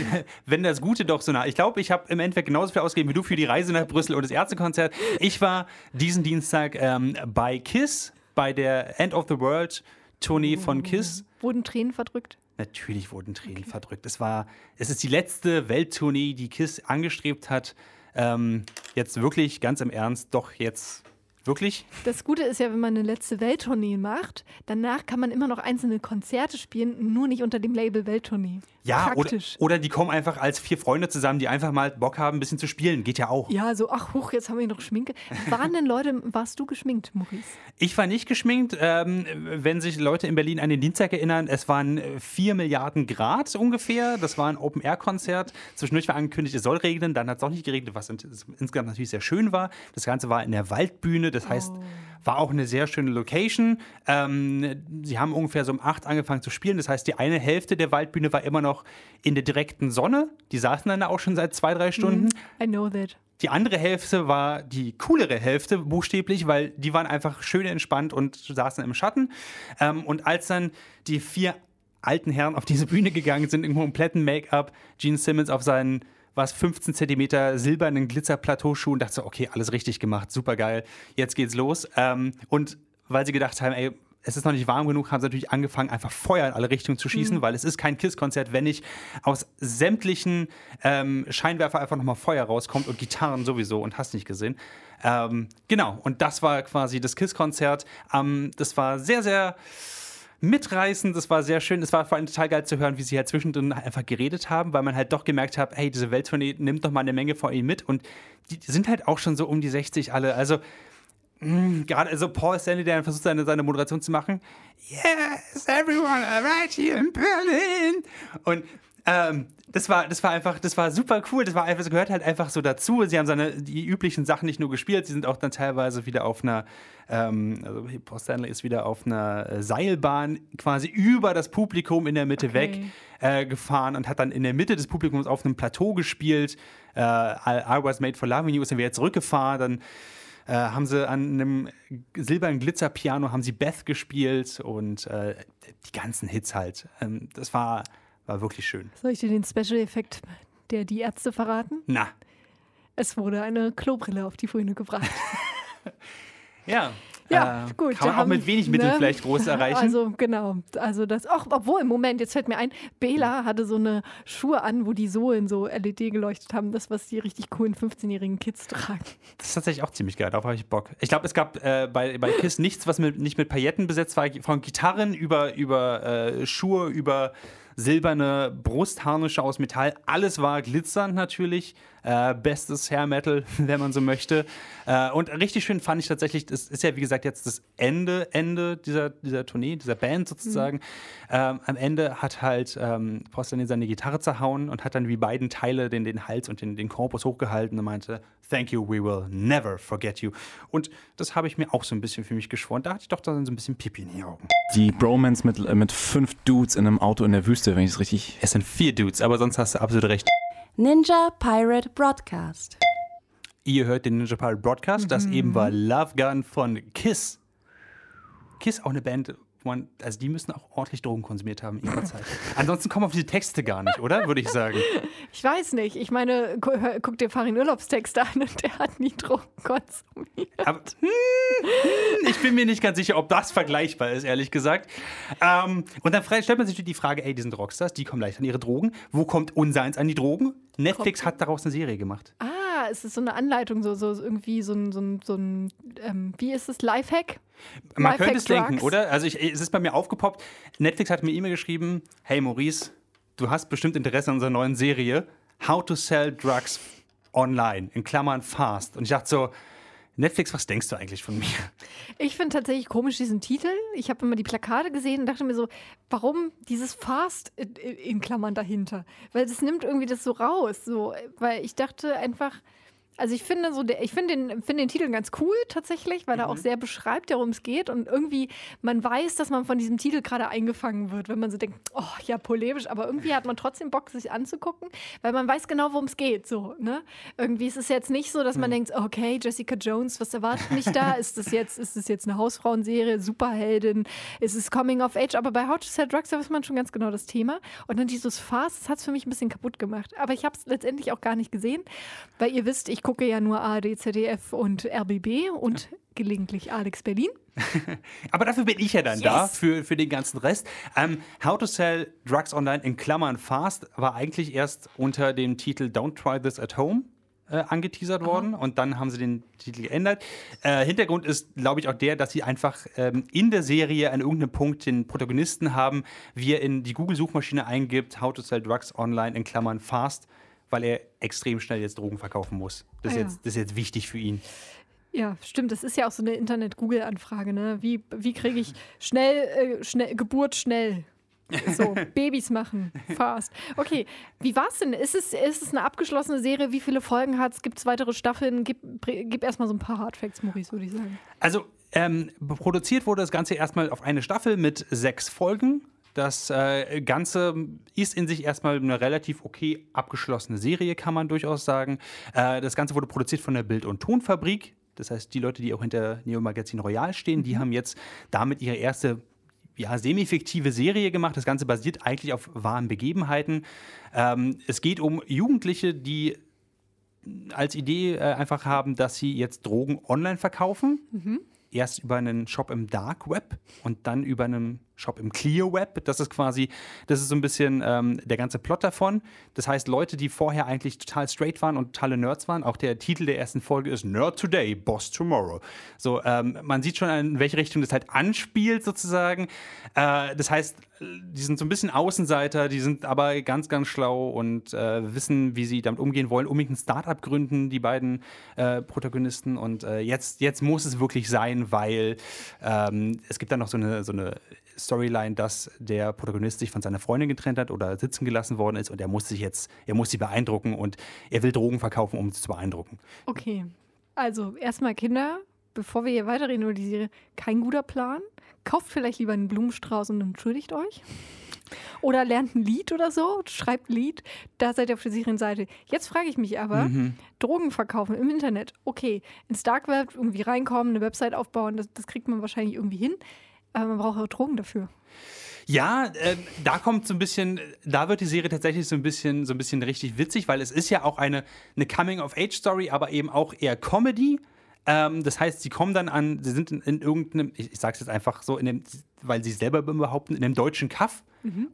wenn das Gute doch so nah. Ich glaube, ich habe im Endeffekt genauso viel ausgegeben wie du für die Reise nach Brüssel und das Ärztekonzert. Ich war diesen Dienstag ähm, bei KISS, bei der End of the World Tournee von KISS. Wurden Tränen verdrückt? Natürlich wurden Tränen verdrückt. Es war, es ist die letzte Welttournee, die KISS angestrebt hat. Ähm, jetzt wirklich, ganz im Ernst, doch jetzt wirklich. Das Gute ist ja, wenn man eine letzte Welttournee macht, danach kann man immer noch einzelne Konzerte spielen, nur nicht unter dem Label Welttournee. Ja, oder, Praktisch. oder die kommen einfach als vier Freunde zusammen, die einfach mal Bock haben, ein bisschen zu spielen. Geht ja auch. Ja, so, ach, huch, jetzt haben wir noch Schminke. Waren denn Leute, warst du geschminkt, Maurice? Ich war nicht geschminkt. Ähm, wenn sich Leute in Berlin an den Dienstag erinnern, es waren äh, 4 Milliarden Grad ungefähr. Das war ein Open-Air-Konzert. Zwischendurch war angekündigt, es soll regnen. Dann hat es auch nicht geregnet, was in- insgesamt natürlich sehr schön war. Das Ganze war in der Waldbühne. Das heißt, war auch eine sehr schöne Location. Ähm, sie haben ungefähr so um 8 angefangen zu spielen. Das heißt, die eine Hälfte der Waldbühne war immer noch in der direkten Sonne. Die saßen dann da auch schon seit zwei, drei Stunden. I know that. Die andere Hälfte war die coolere Hälfte, buchstäblich, weil die waren einfach schön entspannt und saßen im Schatten. Ähm, und als dann die vier alten Herren auf diese Bühne gegangen sind, im kompletten Make-up, Gene Simmons auf seinen was 15 Zentimeter silbernen Glitzer-Plateauschuhen, dachte so, okay, alles richtig gemacht, super geil, jetzt geht's los. Ähm, und weil sie gedacht haben, ey, es ist noch nicht warm genug, haben sie natürlich angefangen, einfach Feuer in alle Richtungen zu schießen, weil es ist kein KISS-Konzert, wenn nicht aus sämtlichen ähm, Scheinwerfer einfach nochmal Feuer rauskommt und Gitarren sowieso und hast nicht gesehen. Ähm, genau, und das war quasi das KISS-Konzert. Ähm, das war sehr, sehr mitreißend, das war sehr schön. Es war vor allem total geil zu hören, wie sie halt zwischendrin einfach geredet haben, weil man halt doch gemerkt hat, hey, diese Welttournee nimmt doch mal eine Menge von ihnen mit und die sind halt auch schon so um die 60 alle. Also mh, gerade also Paul Stanley, der versucht, seine, seine Moderation zu machen. Yes, everyone right here in Berlin. Und ähm, das war, das war einfach, das war super cool. Das war einfach, es gehört halt einfach so dazu. Sie haben seine, die üblichen Sachen nicht nur gespielt, sie sind auch dann teilweise wieder auf einer, ähm, also Paul Stanley ist wieder auf einer äh, Seilbahn quasi über das Publikum in der Mitte Okay. weg äh, gefahren und hat dann in der Mitte des Publikums auf einem Plateau gespielt. Äh, I, I was made for loving you, ist dann wieder zurückgefahren, dann äh, haben sie an einem silbernen Glitzerpiano haben sie Beth gespielt und äh, die ganzen Hits halt. Ähm, das war, war wirklich schön. Soll ich dir den Special-Effekt der Die Ärzte verraten? Na, Es wurde eine Klobrille auf die Bühne gebracht. ja. Ja, äh, gut. Kann man auch mit wenig Mitteln ne? vielleicht groß erreichen. Also genau, also das, ach, obwohl, im Moment, jetzt fällt mir ein, Bela hatte so eine Schuhe an, wo die Sohlen so LED geleuchtet haben, das, was die richtig coolen 15-jährigen Kids tragen. Das ist tatsächlich auch ziemlich geil, darauf habe ich Bock. Ich glaube, es gab äh, bei, bei KISS nichts, was mit, nicht mit Pailletten besetzt war, von Gitarren über, über äh, Schuhe, über silberne Brustharnische aus Metall. Alles war glitzernd natürlich. Äh, bestes Hair Metal, wenn man so möchte. Äh, und richtig schön fand ich tatsächlich, das ist ja wie gesagt jetzt das Ende, Ende dieser, dieser Tournee, dieser Band sozusagen. Ähm, am Ende hat halt ähm, Postelny seine Gitarre zerhauen und hat dann wie beiden Teile den, den Hals und den, den Korpus hochgehalten und meinte, Thank you, we will never forget you. Und das habe ich mir auch so ein bisschen für mich geschworen. Da hatte ich doch dann so ein bisschen Pipi in die Augen. Die Bromance mit, äh, mit fünf Dudes in einem Auto in der Wüste, wenn ich es richtig. Es sind vier Dudes, aber sonst hast du absolut recht. Ninja Pirate Broadcast. Ihr hört den Ninja Pirate Broadcast. Das eben war Love Gun von Kiss. Kiss, auch eine Band, man, also die müssen auch ordentlich Drogen konsumiert haben in ihrer Zeit. Ansonsten kommen auf diese Texte gar nicht, oder? Würde ich sagen. Ich weiß nicht. Ich meine, gu guck dir Farin Urlaubstexte an und der hat nie Drogen konsumiert. Aber, hm, ich bin mir nicht ganz sicher, ob das vergleichbar ist, ehrlich gesagt. Ähm, und dann stellt man sich die Frage, ey, die sind Rockstars, die kommen leicht an ihre Drogen. Wo kommt unseins an die Drogen? Netflix hat daraus eine Serie gemacht. Ah, es ist so eine Anleitung, so, so irgendwie so ein, so ein, so ein ähm, wie ist es, Lifehack? Man Lifehack könnte es denken, Drugs. oder? Also ich, es ist bei mir aufgepoppt. Netflix hat mir E-Mail geschrieben, hey Maurice, du hast bestimmt Interesse an unserer neuen Serie How to Sell Drugs Online, in Klammern fast. Und ich dachte so, Netflix, was denkst du eigentlich von mir? Ich finde tatsächlich komisch diesen Titel. Ich habe immer die Plakate gesehen und dachte mir so, warum dieses Fast in, Klammern dahinter? Weil das nimmt irgendwie das so raus. So, weil ich dachte einfach, also ich finde so, ich finde den, finde den Titel ganz cool tatsächlich, weil er auch sehr beschreibt, worum es geht und irgendwie man weiß, dass man von diesem Titel gerade eingefangen wird, wenn man so denkt, oh ja polemisch, aber irgendwie hat man trotzdem Bock, sich anzugucken, weil man weiß genau, worum es geht. So, ne? Irgendwie ist es jetzt nicht so, dass man denkt, okay, Jessica Jones, was erwartet mich da? ist das jetzt, ist das jetzt eine Hausfrauenserie, Superheldin? Ist es Coming of Age? Aber bei How to Sell Drugs, da weiß man schon ganz genau das Thema. Und dann dieses Fast, das hat es für mich ein bisschen kaputt gemacht. Aber ich habe es letztendlich auch gar nicht gesehen, weil ihr wisst, ich gucke ja nur ARD, ZDF und RBB und gelegentlich Alex Berlin. Aber dafür bin ich ja dann da, Yes. für, für den ganzen Rest. Ähm, How to Sell Drugs Online in Klammern fast war eigentlich erst unter dem Titel Don't Try This at Home äh, angeteasert worden und dann haben sie den Titel geändert. Äh, Hintergrund ist, glaube ich, auch der, dass sie einfach ähm, in der Serie an irgendeinem Punkt den Protagonisten haben, wie er in die Google-Suchmaschine eingibt, How to Sell Drugs Online in Klammern fast, weil er extrem schnell jetzt Drogen verkaufen muss. Das ist, Ah ja. jetzt, das ist jetzt wichtig für ihn. Ja, stimmt. Das ist ja auch so eine Internet-Google-Anfrage. Ne? Wie, wie kriege ich schnell, äh, schnell, Geburt schnell? So, Babys machen, fast. Okay, wie war's denn? Ist es, ist es eine abgeschlossene Serie? Wie viele Folgen hat es? Gibt es weitere Staffeln? Gib, gib erstmal so ein paar Hardfacts, Maurice, würde ich sagen. Also, ähm, produziert wurde das Ganze erstmal auf eine Staffel mit sechs Folgen. Das äh, Ganze ist in sich erstmal eine relativ okay abgeschlossene Serie, kann man durchaus sagen. Äh, das Ganze wurde produziert von der Bild- und Tonfabrik. Das heißt, die Leute, die auch hinter Neo Magazin Royal stehen, die haben jetzt damit ihre erste ja, semi-fiktive Serie gemacht. Das Ganze basiert eigentlich auf wahren Begebenheiten. Ähm, es geht um Jugendliche, die als Idee äh, einfach haben, dass sie jetzt Drogen online verkaufen. Erst über einen Shop im Dark Web und dann über einen Shop im Clear Web. Das ist quasi, das ist so ein bisschen ähm, der ganze Plot davon. Das heißt, Leute, die vorher eigentlich total straight waren und totale Nerds waren, auch der Titel der ersten Folge ist Nerd Today, Boss Tomorrow. So, ähm, man sieht schon, in welche Richtung das halt anspielt, sozusagen. Äh, das heißt, die sind so ein bisschen Außenseiter, die sind aber ganz, ganz schlau und äh, wissen, wie sie damit umgehen wollen, unbedingt ein Startup gründen, die beiden äh, Protagonisten. Und äh, jetzt, jetzt muss es wirklich sein, weil ähm, es gibt dann noch so eine, so eine Storyline, dass der Protagonist sich von seiner Freundin getrennt hat oder sitzen gelassen worden ist und er muss sich jetzt, er muss sie beeindrucken und er will Drogen verkaufen, um sie zu beeindrucken. Okay, also erstmal Kinder, bevor wir hier weiterreden über die Serie, kein guter Plan. Kauft vielleicht lieber einen Blumenstrauß und entschuldigt euch. Oder lernt ein Lied oder so, schreibt ein Lied, da seid ihr auf der sicheren Seite. Jetzt frage ich mich aber, Drogen verkaufen im Internet, okay, ins Dark Web irgendwie reinkommen, eine Website aufbauen, das, das kriegt man wahrscheinlich irgendwie hin, aber man braucht auch Drogen dafür. Ja, äh, da kommt so ein bisschen, da wird die Serie tatsächlich so ein bisschen, so ein bisschen richtig witzig, weil es ist ja auch eine, eine Coming-of-Age-Story, aber eben auch eher Comedy. Ähm, das heißt, sie kommen dann an, sie sind in, in irgendeinem, ich, ich sag's jetzt einfach so, dem, weil sie selber behaupten, in einem deutschen Kaff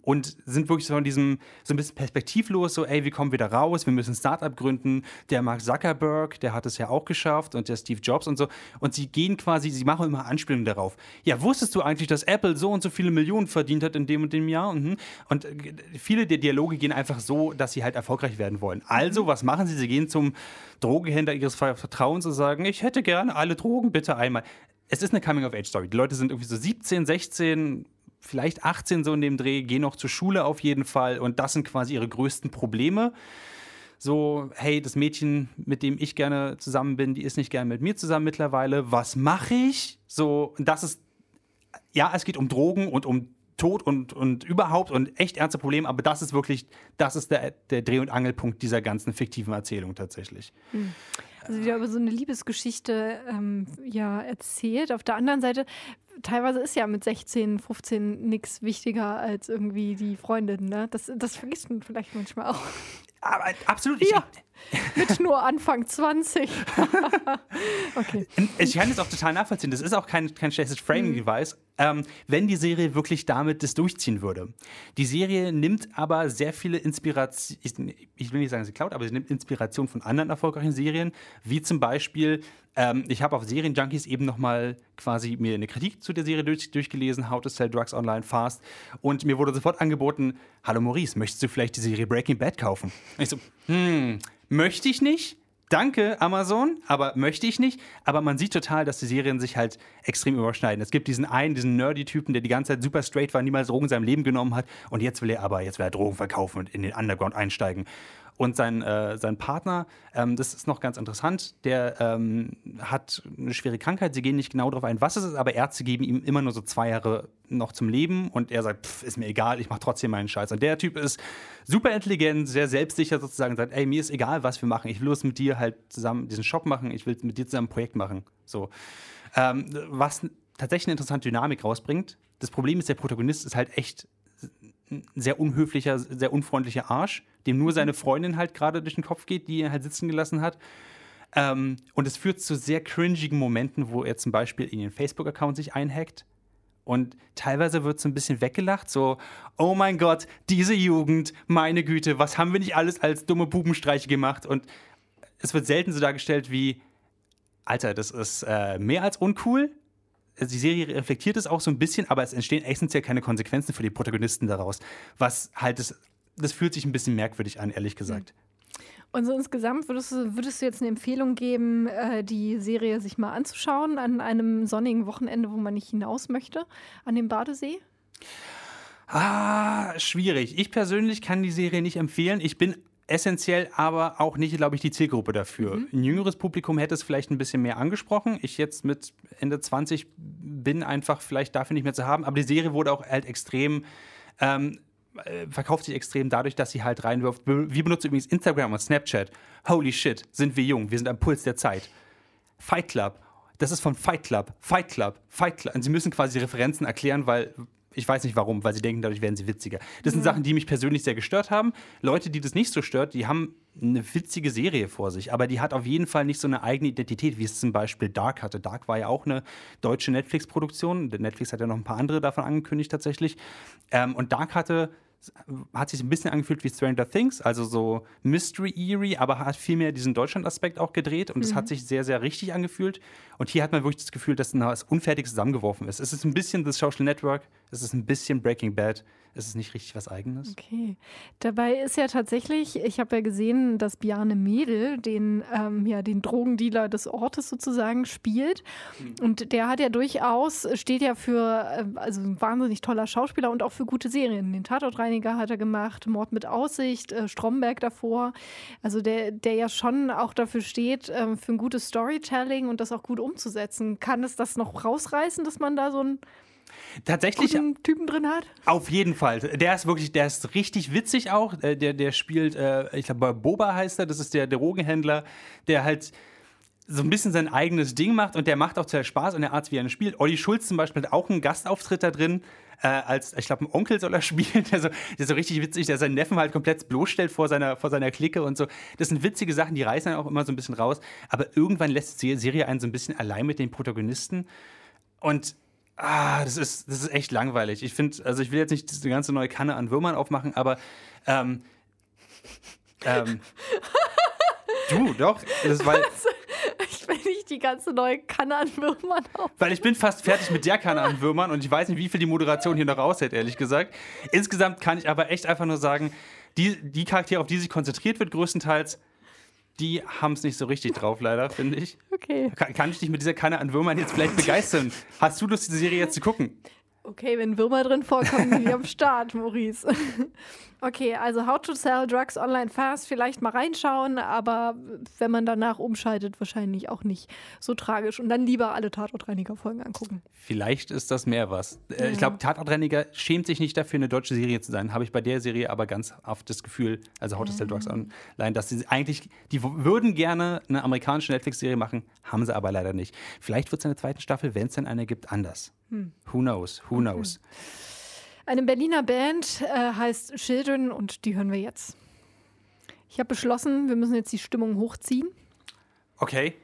und sind wirklich so von diesem, so ein bisschen perspektivlos, so, ey, wie kommen wir da raus? Wir müssen ein Startup gründen. Der Mark Zuckerberg, der hat es ja auch geschafft und der Steve Jobs und so. Und sie gehen quasi, sie machen immer Anspielungen darauf. Ja, wusstest du eigentlich, dass Apple so und so viele Millionen verdient hat in dem und dem Jahr? Mhm. Und äh, viele der Dialoge gehen einfach so, dass sie halt erfolgreich werden wollen. Also, was machen sie? Sie gehen zum Drogenhändler ihres Vertrauens und sagen, ich hätte gerne alle Drogen bitte einmal. Es ist eine Coming-of-Age-Story. Die Leute sind irgendwie so 17, 16, vielleicht 18 so in dem Dreh, gehen noch zur Schule auf jeden Fall und das sind quasi ihre größten Probleme. So, hey, das Mädchen, mit dem ich gerne zusammen bin, die ist nicht gerne mit mir zusammen mittlerweile. Was mache ich? So, das ist, ja, es geht um Drogen und um Tod und, und überhaupt und echt ernste Probleme, aber das ist wirklich, das ist der, der Dreh- und Angelpunkt dieser ganzen fiktiven Erzählung tatsächlich. Also wieder über so eine Liebesgeschichte ähm, ja, erzählt. Auf der anderen Seite teilweise ist ja mit 16, 15 nichts wichtiger als irgendwie die Freundin. Ne? Das, das vergisst man vielleicht manchmal auch. Aber absolut. Ja. Mit nur Anfang 20. okay. Ich kann es auch total nachvollziehen. Das ist auch kein, kein schlechtes Framing-Device, ähm, wenn die Serie wirklich damit das durchziehen würde. Die Serie nimmt aber sehr viele Inspirationen, ich will nicht sagen, sie klaut, aber sie nimmt Inspiration von anderen erfolgreichen Serien, wie zum Beispiel, ähm, ich habe auf Serienjunkies eben nochmal quasi mir eine Kritik zu der Serie durch, durchgelesen, How to Sell Drugs Online Fast, und mir wurde sofort angeboten, hallo Maurice, möchtest du vielleicht die Serie Breaking Bad kaufen? Und ich so, hm, möchte ich nicht. Danke, Amazon, aber möchte ich nicht. Aber man sieht total, dass die Serien sich halt extrem überschneiden. Es gibt diesen einen, diesen Nerdy-Typen, der die ganze Zeit super straight war, niemals Drogen in seinem Leben genommen hat. Und jetzt will er aber, jetzt will er Drogen verkaufen und in den Underground einsteigen. Und sein, äh, sein Partner, ähm, das ist noch ganz interessant, der ähm, hat eine schwere Krankheit. Sie gehen nicht genau darauf ein, was es ist, aber Ärzte geben ihm immer nur so zwei Jahre noch zum Leben. Und er sagt, pff, ist mir egal, ich mache trotzdem meinen Scheiß. Und der Typ ist super intelligent, sehr selbstsicher sozusagen, sagt, ey, mir ist egal, was wir machen. Ich will bloß mit dir halt zusammen diesen Shop machen. Ich will mit dir zusammen ein Projekt machen. So. Ähm, was tatsächlich eine interessante Dynamik rausbringt. Das Problem ist, der Protagonist ist halt echt ein sehr unhöflicher, sehr unfreundlicher Arsch, dem nur seine Freundin halt gerade durch den Kopf geht, die er halt sitzen gelassen hat. Ähm, und es führt zu sehr cringigen Momenten, wo er zum Beispiel in den Facebook-Account sich einhackt. Und teilweise wird so ein bisschen weggelacht, so, oh mein Gott, diese Jugend, meine Güte, was haben wir nicht alles als dumme Bubenstreiche gemacht? Und es wird selten so dargestellt wie, Alter, das ist äh, mehr als uncool, die Serie reflektiert es auch so ein bisschen, aber es entstehen essentiell keine Konsequenzen für die Protagonisten daraus. Was halt, das, das fühlt sich ein bisschen merkwürdig an, ehrlich gesagt. Und so insgesamt würdest du, würdest du jetzt eine Empfehlung geben, äh, die Serie sich mal anzuschauen an einem sonnigen Wochenende, wo man nicht hinaus möchte, an dem Badesee? Ah, schwierig. Ich persönlich kann die Serie nicht empfehlen. Ich bin essentiell aber auch nicht, glaube ich, die Zielgruppe dafür. Mhm. Ein jüngeres Publikum hätte es vielleicht ein bisschen mehr angesprochen. Ich jetzt mit Ende 20 bin einfach vielleicht dafür nicht mehr zu haben. Aber die Serie wurde auch halt extrem. Ähm, äh, verkauft sich extrem dadurch, dass sie halt reinwirft. Wir benutzen übrigens Instagram und Snapchat. Holy shit, sind wir jung, wir sind am Puls der Zeit. Fight Club, das ist von Fight Club, Fight Club, Fight Club. Und sie müssen quasi Referenzen erklären, weil ich weiß nicht warum, weil sie denken, dadurch werden sie witziger. Das sind mhm. Sachen, die mich persönlich sehr gestört haben. Leute, die das nicht so stört, die haben eine witzige Serie vor sich, aber die hat auf jeden Fall nicht so eine eigene Identität, wie es zum Beispiel Dark hatte. Dark war ja auch eine deutsche Netflix-Produktion. Netflix hat ja noch ein paar andere davon angekündigt tatsächlich. Ähm, und Dark hatte hat sich ein bisschen angefühlt wie Stranger Things, also so Mystery Eerie, aber hat viel mehr diesen Deutschland-Aspekt auch gedreht und es mhm. hat sich sehr, sehr richtig angefühlt. Und hier hat man wirklich das Gefühl, dass es unfertig zusammengeworfen ist. Es ist ein bisschen das Social Network, es ist ein bisschen Breaking Bad, es ist nicht richtig was Eigenes. Okay. Dabei ist ja tatsächlich, ich habe ja gesehen, dass Biane Mädel den, ähm, ja, den Drogendealer des Ortes sozusagen spielt. Mhm. Und der hat ja durchaus, steht ja für, äh, also ein wahnsinnig toller Schauspieler und auch für gute Serien. Den Tatortreiniger hat er gemacht, Mord mit Aussicht, äh, Stromberg davor. Also der, der ja schon auch dafür steht, äh, für ein gutes Storytelling und das auch gut umzusetzen. Kann es das noch rausreißen, dass man da so ein Tatsächlich. Guten Typen drin hat? Auf jeden Fall. Der ist wirklich, der ist richtig witzig auch. Äh, der, der spielt, äh, ich glaube, Boba heißt er, das ist der Drogenhändler, der halt so ein bisschen sein eigenes Ding macht und der macht auch sehr Spaß und der Art, wie er spielt. Olli Schulz zum Beispiel hat auch einen Gastauftritt da drin. Äh, als, ich glaube, ein Onkel soll er spielen, der so, der so richtig witzig, der seinen Neffen halt komplett bloßstellt vor seiner, vor seiner Clique und so. Das sind witzige Sachen, die reißen dann auch immer so ein bisschen raus. Aber irgendwann lässt die Serie einen so ein bisschen allein mit den Protagonisten. Und Ah, das ist, das ist echt langweilig. Ich finde, also ich will jetzt nicht diese ganze neue Kanne an Würmern aufmachen, aber ähm, ähm, du, doch. Das war, ich will nicht die ganze neue Kanne an Würmern auf. Weil ich bin fast fertig mit der Kanne an Würmern und ich weiß nicht, wie viel die Moderation hier noch raushält, ehrlich gesagt. Insgesamt kann ich aber echt einfach nur sagen, die, die Charaktere, auf die sich konzentriert wird, größtenteils, die haben es nicht so richtig drauf, leider, finde ich. Okay. Kann, kann, ich dich mit dieser Kanne an Würmern jetzt vielleicht begeistern? Hast du Lust, diese Serie jetzt zu gucken? Okay, wenn Würmer drin vorkommen, sind wir am Start, Maurice. Okay, also How to Sell Drugs Online Fast, vielleicht mal reinschauen, aber wenn man danach umschaltet, wahrscheinlich auch nicht so tragisch. Und dann lieber alle Tatortreiniger-Folgen angucken. Vielleicht ist das mehr was. Äh, ja. Ich glaube, Tatortreiniger schämt sich nicht dafür, eine deutsche Serie zu sein. Habe ich bei der Serie aber ganz oft das Gefühl, also How to Sell Drugs Online, dass sie eigentlich, die würden gerne eine amerikanische Netflix-Serie machen, haben sie aber leider nicht. Vielleicht wird es in der zweiten Staffel, wenn es dann eine gibt, anders. Who knows? Who knows? Eine Berliner Band äh, heißt Children und die hören wir jetzt. Ich habe beschlossen, wir müssen jetzt die Stimmung hochziehen. Okay.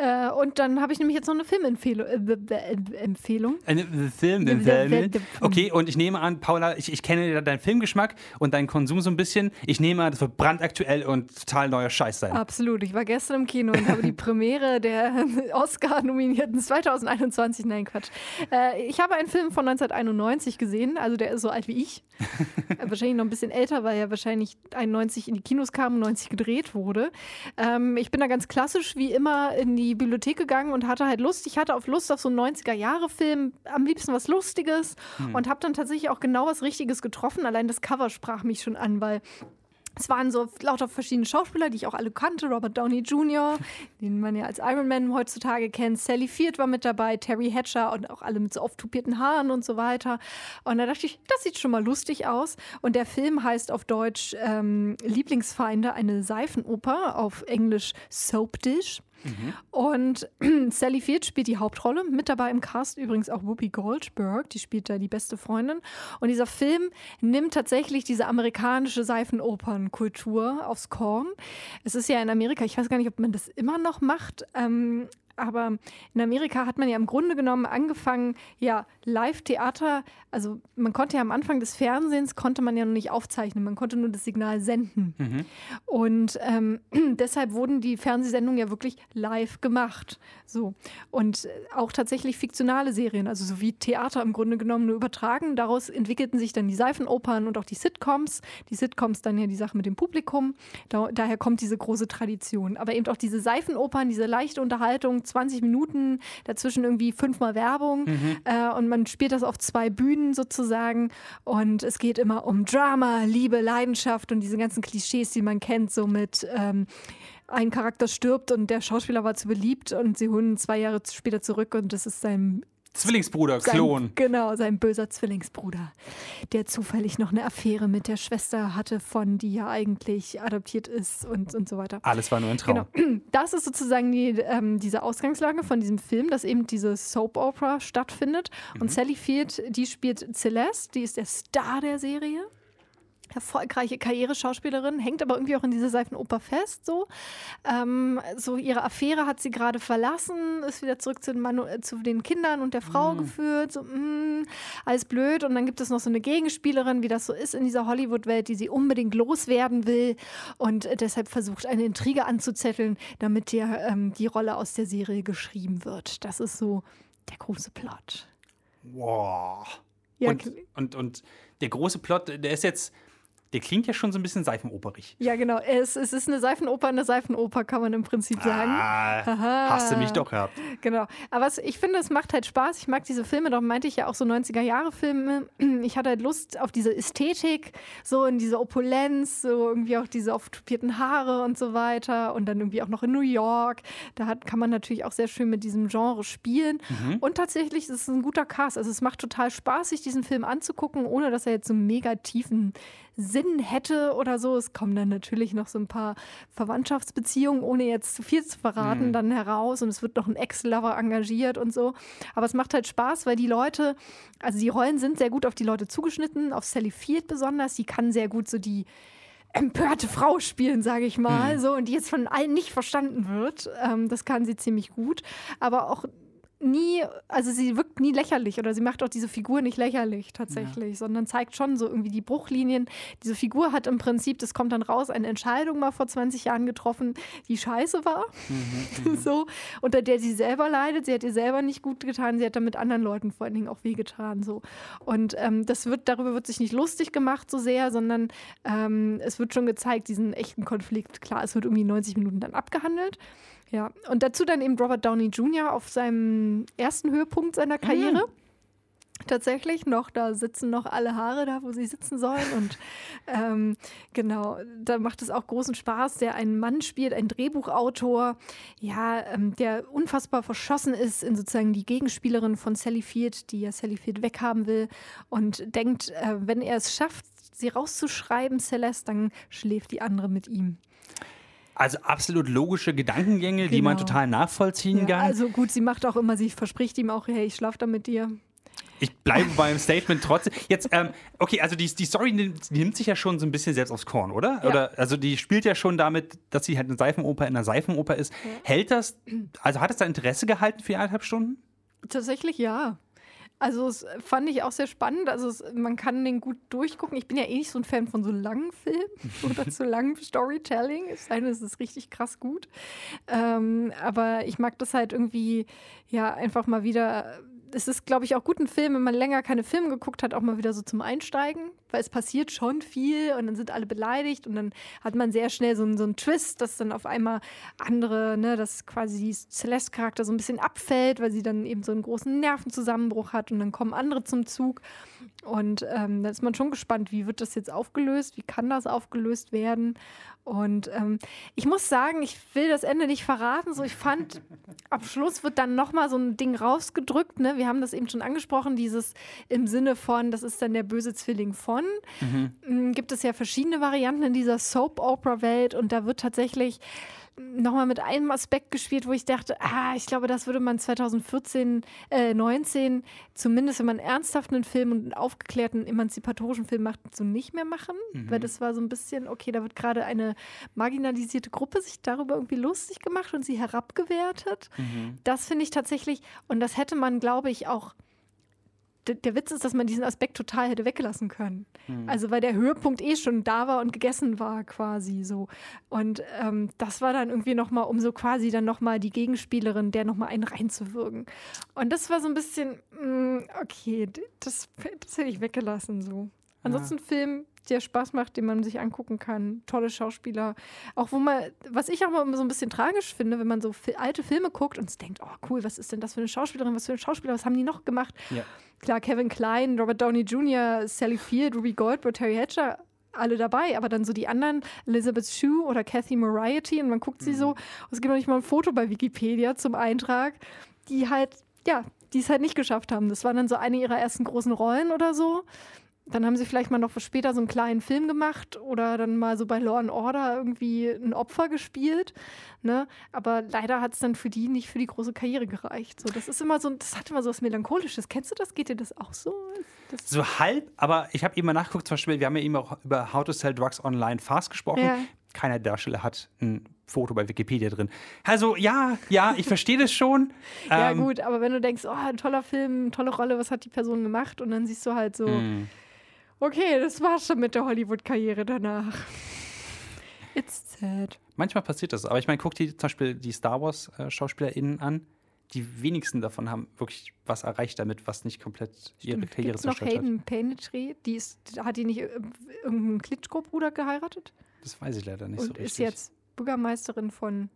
Äh, und dann habe ich nämlich jetzt noch eine Filmempfehlung. Äh, äh, Empfehlung. Eine Film, The- the- the- the- Okay, und ich nehme an, Paula, ich, ich kenne deinen Filmgeschmack und deinen Konsum so ein bisschen. Ich nehme an, das wird brandaktuell und total neuer Scheiß sein. Absolut. Ich war gestern im Kino und habe die Premiere der Oscar-Nominierten 2021. Nein, Quatsch. Äh, ich habe einen Film von 1991 gesehen, also der ist so alt wie ich. Wahrscheinlich noch ein bisschen älter, weil er wahrscheinlich 91 in die Kinos kam und 90 gedreht wurde. Ähm, ich bin da ganz klassisch wie immer in die Bibliothek gegangen und hatte halt Lust. Ich hatte auf Lust auf so einen 90er-Jahre-Film, am liebsten was Lustiges und habe dann tatsächlich auch genau was Richtiges getroffen. Allein das Cover sprach mich schon an, weil es waren so lauter verschiedene Schauspieler, die ich auch alle kannte. Robert Downey Jr., den man ja als Iron Man heutzutage kennt. Sally Field war mit dabei, Terry Hatcher und auch alle mit so auftupierten Haaren und so weiter. Und da dachte ich, das sieht schon mal lustig aus. Und der Film heißt auf Deutsch ähm, Lieblingsfeinde, eine Seifenoper, auf Englisch Soap Dish. Und Sally Field spielt die Hauptrolle. Mit dabei im Cast übrigens auch Whoopi Goldberg, die spielt da die beste Freundin. Und dieser Film nimmt tatsächlich diese amerikanische Seifenopernkultur aufs Korn. Es ist ja in Amerika, ich weiß gar nicht, ob man das immer noch macht. Ähm, aber in Amerika hat man ja im Grunde genommen angefangen, ja, Live-Theater, also man konnte ja am Anfang des Fernsehens, konnte man ja noch nicht aufzeichnen, man konnte nur das Signal senden. Und ähm, deshalb wurden die Fernsehsendungen ja wirklich live gemacht. So. Und äh, auch tatsächlich fiktionale Serien, also so wie Theater im Grunde genommen nur übertragen. Daraus entwickelten sich dann die Seifenopern und auch die Sitcoms. Die Sitcoms dann ja die Sache mit dem Publikum. Da, daher kommt diese große Tradition. Aber eben auch diese Seifenopern, diese leichte Unterhaltung, 20 Minuten, dazwischen irgendwie fünfmal Werbung. Äh, und man spielt das auf zwei Bühnen sozusagen. Und es geht immer um Drama, Liebe, Leidenschaft und diese ganzen Klischees, die man kennt, so mit ähm, ein Charakter stirbt und der Schauspieler war zu beliebt und sie holen zwei Jahre später zurück und das ist sein Zwillingsbruder, sein, Klon. Genau, sein böser Zwillingsbruder, der zufällig noch eine Affäre mit der Schwester hatte, von die ja eigentlich adoptiert ist und, und so weiter. Alles war nur ein Traum. Genau. Das ist sozusagen die, ähm, diese Ausgangslage von diesem Film, dass eben diese Soap Opera stattfindet. Mhm. Und Sally Field, die spielt Celeste, die ist der Star der Serie. Erfolgreiche Karriere-Schauspielerin, hängt aber irgendwie auch in dieser Seifenoper fest. So. Ähm, so ihre Affäre hat sie gerade verlassen, ist wieder zurück zu den, Manu äh, zu den Kindern und der Frau geführt. So, mm, alles blöd. Und dann gibt es noch so eine Gegenspielerin, wie das so ist in dieser Hollywood-Welt, die sie unbedingt loswerden will und äh, deshalb versucht, eine Intrige anzuzetteln, damit dir ähm, die Rolle aus der Serie geschrieben wird. Das ist so der große Plot. Wow. Ja, und, und, und der große Plot, der ist jetzt, der klingt ja schon so ein bisschen seifenoperig. Ja, genau. Es, es ist eine Seifenoper, eine Seifenoper, kann man im Prinzip sagen. Ah, Aha. hast du mich doch gehabt. Genau. Aber es, ich finde, es macht halt Spaß. Ich mag diese Filme, darum meinte ich ja auch so 90er-Jahre-Filme. Ich hatte halt Lust auf diese Ästhetik, so in diese Opulenz, so irgendwie auch diese auftupierten Haare und so weiter. Und dann irgendwie auch noch in New York. Da hat, kann man natürlich auch sehr schön mit diesem Genre spielen. Und tatsächlich ist es ein guter Cast. Also es macht total Spaß, sich diesen Film anzugucken, ohne dass er jetzt so einen mega tiefen Sinn hätte oder so. Es kommen dann natürlich noch so ein paar Verwandtschaftsbeziehungen, ohne jetzt zu viel zu verraten, dann heraus. Und es wird noch ein Ex-Lover engagiert und so. Aber es macht halt Spaß, weil die Leute, also die Rollen sind sehr gut auf die Leute zugeschnitten, auf Sally Field besonders. Die kann sehr gut so die empörte Frau spielen, sage ich mal, so und die jetzt von allen nicht verstanden wird. Ähm, das kann sie ziemlich gut, aber auch nie, also sie wirkt nie lächerlich oder sie macht auch diese Figur nicht lächerlich tatsächlich, sondern zeigt schon so irgendwie die Bruchlinien. Diese Figur hat im Prinzip, das kommt dann raus, eine Entscheidung mal vor 20 Jahren getroffen, die scheiße war, so, unter der sie selber leidet. Sie hat ihr selber nicht gut getan, sie hat damit anderen Leuten vor allen Dingen auch wehgetan, so. Und ähm, das wird, darüber wird sich nicht lustig gemacht so sehr, sondern ähm, es wird schon gezeigt, diesen echten Konflikt. Klar, es wird irgendwie 90 Minuten dann abgehandelt. Ja, und dazu dann eben Robert Downey Jr. auf seinem ersten Höhepunkt seiner Karriere. Tatsächlich noch, da sitzen noch alle Haare da, wo sie sitzen sollen. Und ähm, genau, da macht es auch großen Spaß, der einen Mann spielt, ein Drehbuchautor, ja, ähm, der unfassbar verschossen ist in sozusagen die Gegenspielerin von Sally Field, die ja Sally Field weghaben will und denkt, äh, wenn er es schafft, sie rauszuschreiben, Celeste, dann schläft die andere mit ihm. Also absolut logische Gedankengänge, die man Genau. total nachvollziehen Ja, kann. also gut, sie macht auch immer, sie verspricht ihm auch, hey, ich schlafe da mit dir. ich bleibe beim Statement trotzdem. Jetzt, ähm, okay, also die, die Story nimmt, nimmt sich ja schon so ein bisschen selbst aufs Korn, oder? Ja. Oder also die spielt ja schon damit, dass sie halt eine Seifenoper in einer Seifenoper ist. Hält das, also hat es da Interesse gehalten für eineinhalb Stunden? Tatsächlich ja. Also es fand ich auch sehr spannend. Also es, man kann den gut durchgucken. Ich bin ja eh nicht so ein Fan von so langen Filmen oder zu langem Storytelling. Sei denn, es ist richtig krass gut. Ähm, aber ich mag das halt irgendwie, ja, einfach mal wieder. Es ist, glaube ich, auch gut ein Film, wenn man länger keine Filme geguckt hat, auch mal wieder so zum Einsteigen, weil es passiert schon viel und dann sind alle beleidigt und dann hat man sehr schnell so einen, so einen Twist, dass dann auf einmal andere, ne, dass quasi Celeste-Charakter so ein bisschen abfällt, weil sie dann eben so einen großen Nervenzusammenbruch hat und dann kommen andere zum Zug. Und ähm, da ist man schon gespannt, wie wird das jetzt aufgelöst, wie kann das aufgelöst werden. Und ähm, ich muss sagen, ich will das Ende nicht verraten. So, ich fand, am Schluss wird dann nochmal so ein Ding rausgedrückt. Ne? Wir haben das eben schon angesprochen, dieses im Sinne von, das ist dann der böse Zwilling von. Mhm. Gibt es ja verschiedene Varianten in dieser Soap-Opera-Welt und da wird tatsächlich nochmal mit einem Aspekt gespielt, wo ich dachte, ah, ich glaube, das würde man 2014, äh, 19, zumindest wenn man ernsthaft einen Film und einen aufgeklärten, emanzipatorischen Film macht, so nicht mehr machen. Mhm. Weil das war so ein bisschen, okay, da wird gerade eine marginalisierte Gruppe sich darüber irgendwie lustig gemacht und sie herabgewertet. Mhm. Das finde ich tatsächlich, und das hätte man, glaube ich, auch der Witz ist, dass man diesen Aspekt total hätte weggelassen können. Also weil der Höhepunkt eh schon da war und gegessen war quasi so. Und ähm, das war dann irgendwie nochmal, um so quasi dann nochmal die Gegenspielerin, der nochmal einen reinzuwirken. Und das war so ein bisschen, mh, okay, d- das, das hätte ich weggelassen so. Ansonsten ein Film, der Spaß macht, den man sich angucken kann. Tolle Schauspieler. Auch wo man, was ich auch mal so ein bisschen tragisch finde, wenn man so alte Filme guckt und denkt, oh cool, was ist denn das für eine Schauspielerin, was für ein Schauspieler, was haben die noch gemacht? Ja. Klar, Kevin Klein, Robert Downey Jr., Sally Field, Ruby Goldberg, Terry Hatcher, alle dabei, aber dann so die anderen, Elizabeth Shue oder Kathy Moriarty und man guckt sie so, und es gibt noch nicht mal ein Foto bei Wikipedia zum Eintrag, die halt, ja, die es halt nicht geschafft haben. Das war dann so eine ihrer ersten großen Rollen oder so. Dann haben sie vielleicht mal noch später so einen kleinen Film gemacht oder dann mal so bei Law and Order irgendwie ein Opfer gespielt. Ne? Aber leider hat es dann für die nicht für die große Karriere gereicht. So, das ist immer so, das hat immer so was Melancholisches. Kennst du das? Geht dir das auch so? Das, So halb, aber ich habe eben mal nachgeguckt, zum Beispiel, wir haben ja eben auch über How to Sell Drugs Online Fast gesprochen. Ja. Keiner der Darsteller hat ein Foto bei Wikipedia drin. Also ja, ja, ich verstehe das schon. ja, Ähm, gut, aber wenn du denkst, oh, ein toller Film, tolle Rolle, was hat die Person gemacht? Und dann siehst du halt so, hm. Okay, das war's schon mit der Hollywood-Karriere danach. It's sad. Manchmal passiert das, aber ich meine, guck dir zum Beispiel die Star Wars-SchauspielerInnen an. Die wenigsten davon haben wirklich was erreicht damit, was nicht komplett ihre Karriere Gibt's noch zerstört hat. Hayden Panettiere? Die ist, hat die nicht äh, irgendeinen Klitschko-Bruder geheiratet? Das weiß ich leider nicht und so richtig. ist jetzt Bürgermeisterin von,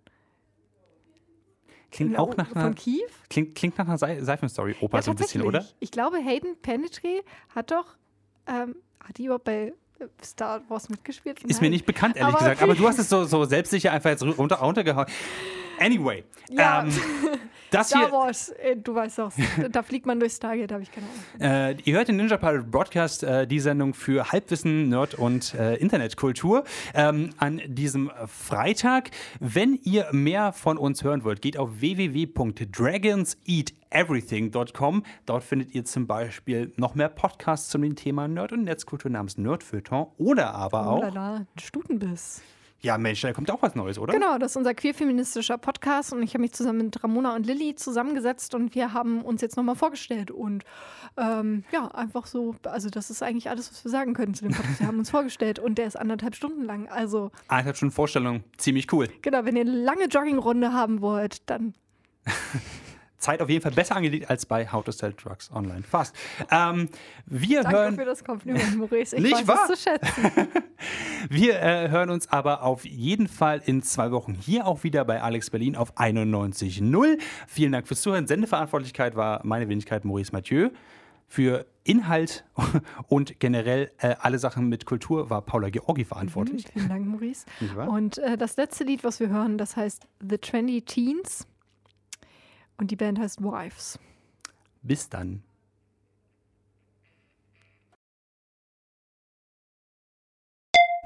klingt auch nach von einer, Kiew? klingt, klingt nach einer Se Seifenstory-Oper so ein bisschen, oder? Ich glaube, Hayden Panettiere hat doch, ähm, hat die überhaupt bei äh, Star Wars mitgespielt? Ist mir Nein. nicht bekannt, ehrlich Aber gesagt. okay. Aber du hast es so, so selbstsicher einfach jetzt runter, runtergehauen. Anyway, Ja. ähm, das Star hier, Wars, äh, du weißt doch, da fliegt man durchs Stargate, habe ich keine Ahnung. äh, ihr hört den Ninja Pirate Broadcast, äh, die Sendung für Halbwissen, Nerd und äh, Internetkultur ähm, an diesem Freitag. Wenn ihr mehr von uns hören wollt, geht auf www.dragonseateverything.com. Dort findet ihr zum Beispiel noch mehr Podcasts zum Thema Nerd und Netzkultur namens Nerdfeuilleton oder aber Oh auch, lala, Stutenbiss. Ja Mensch, da kommt auch was Neues, oder? Genau, das ist unser queer-feministischer Podcast und ich habe mich zusammen mit Ramona und Lilly zusammengesetzt und wir haben uns jetzt nochmal vorgestellt und ähm, ja, einfach so, also das ist eigentlich alles, was wir sagen können zu dem Podcast. Wir haben uns vorgestellt und der ist anderthalb Stunden lang. Also Eineinhalb Stunden Vorstellung, ziemlich cool. genau, wenn ihr eine lange Joggingrunde haben wollt, dann Zeit auf jeden Fall besser angelegt als bei How to Sell Drugs Online. Fast. Ähm, wir, danke hören, für das Kompliment, Maurice. Ich Nicht weiß es zu schätzen. wir äh, hören uns aber auf jeden Fall in zwei Wochen hier auch wieder bei Alex Berlin auf 91.0. Vielen Dank fürs Zuhören. Sendeverantwortlichkeit war meine Wenigkeit Maurice Mathieu. Für Inhalt und generell äh, alle Sachen mit Kultur war Paula Georgi verantwortlich. Vielen Dank, Maurice. Und äh, das letzte Lied, was wir hören, das heißt The Trendy Teens und die Band heißt Wives. Bis dann.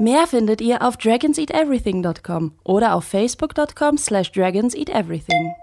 Mehr findet ihr auf dragonseateverything.com oder auf facebook.com slash dragonseateverything.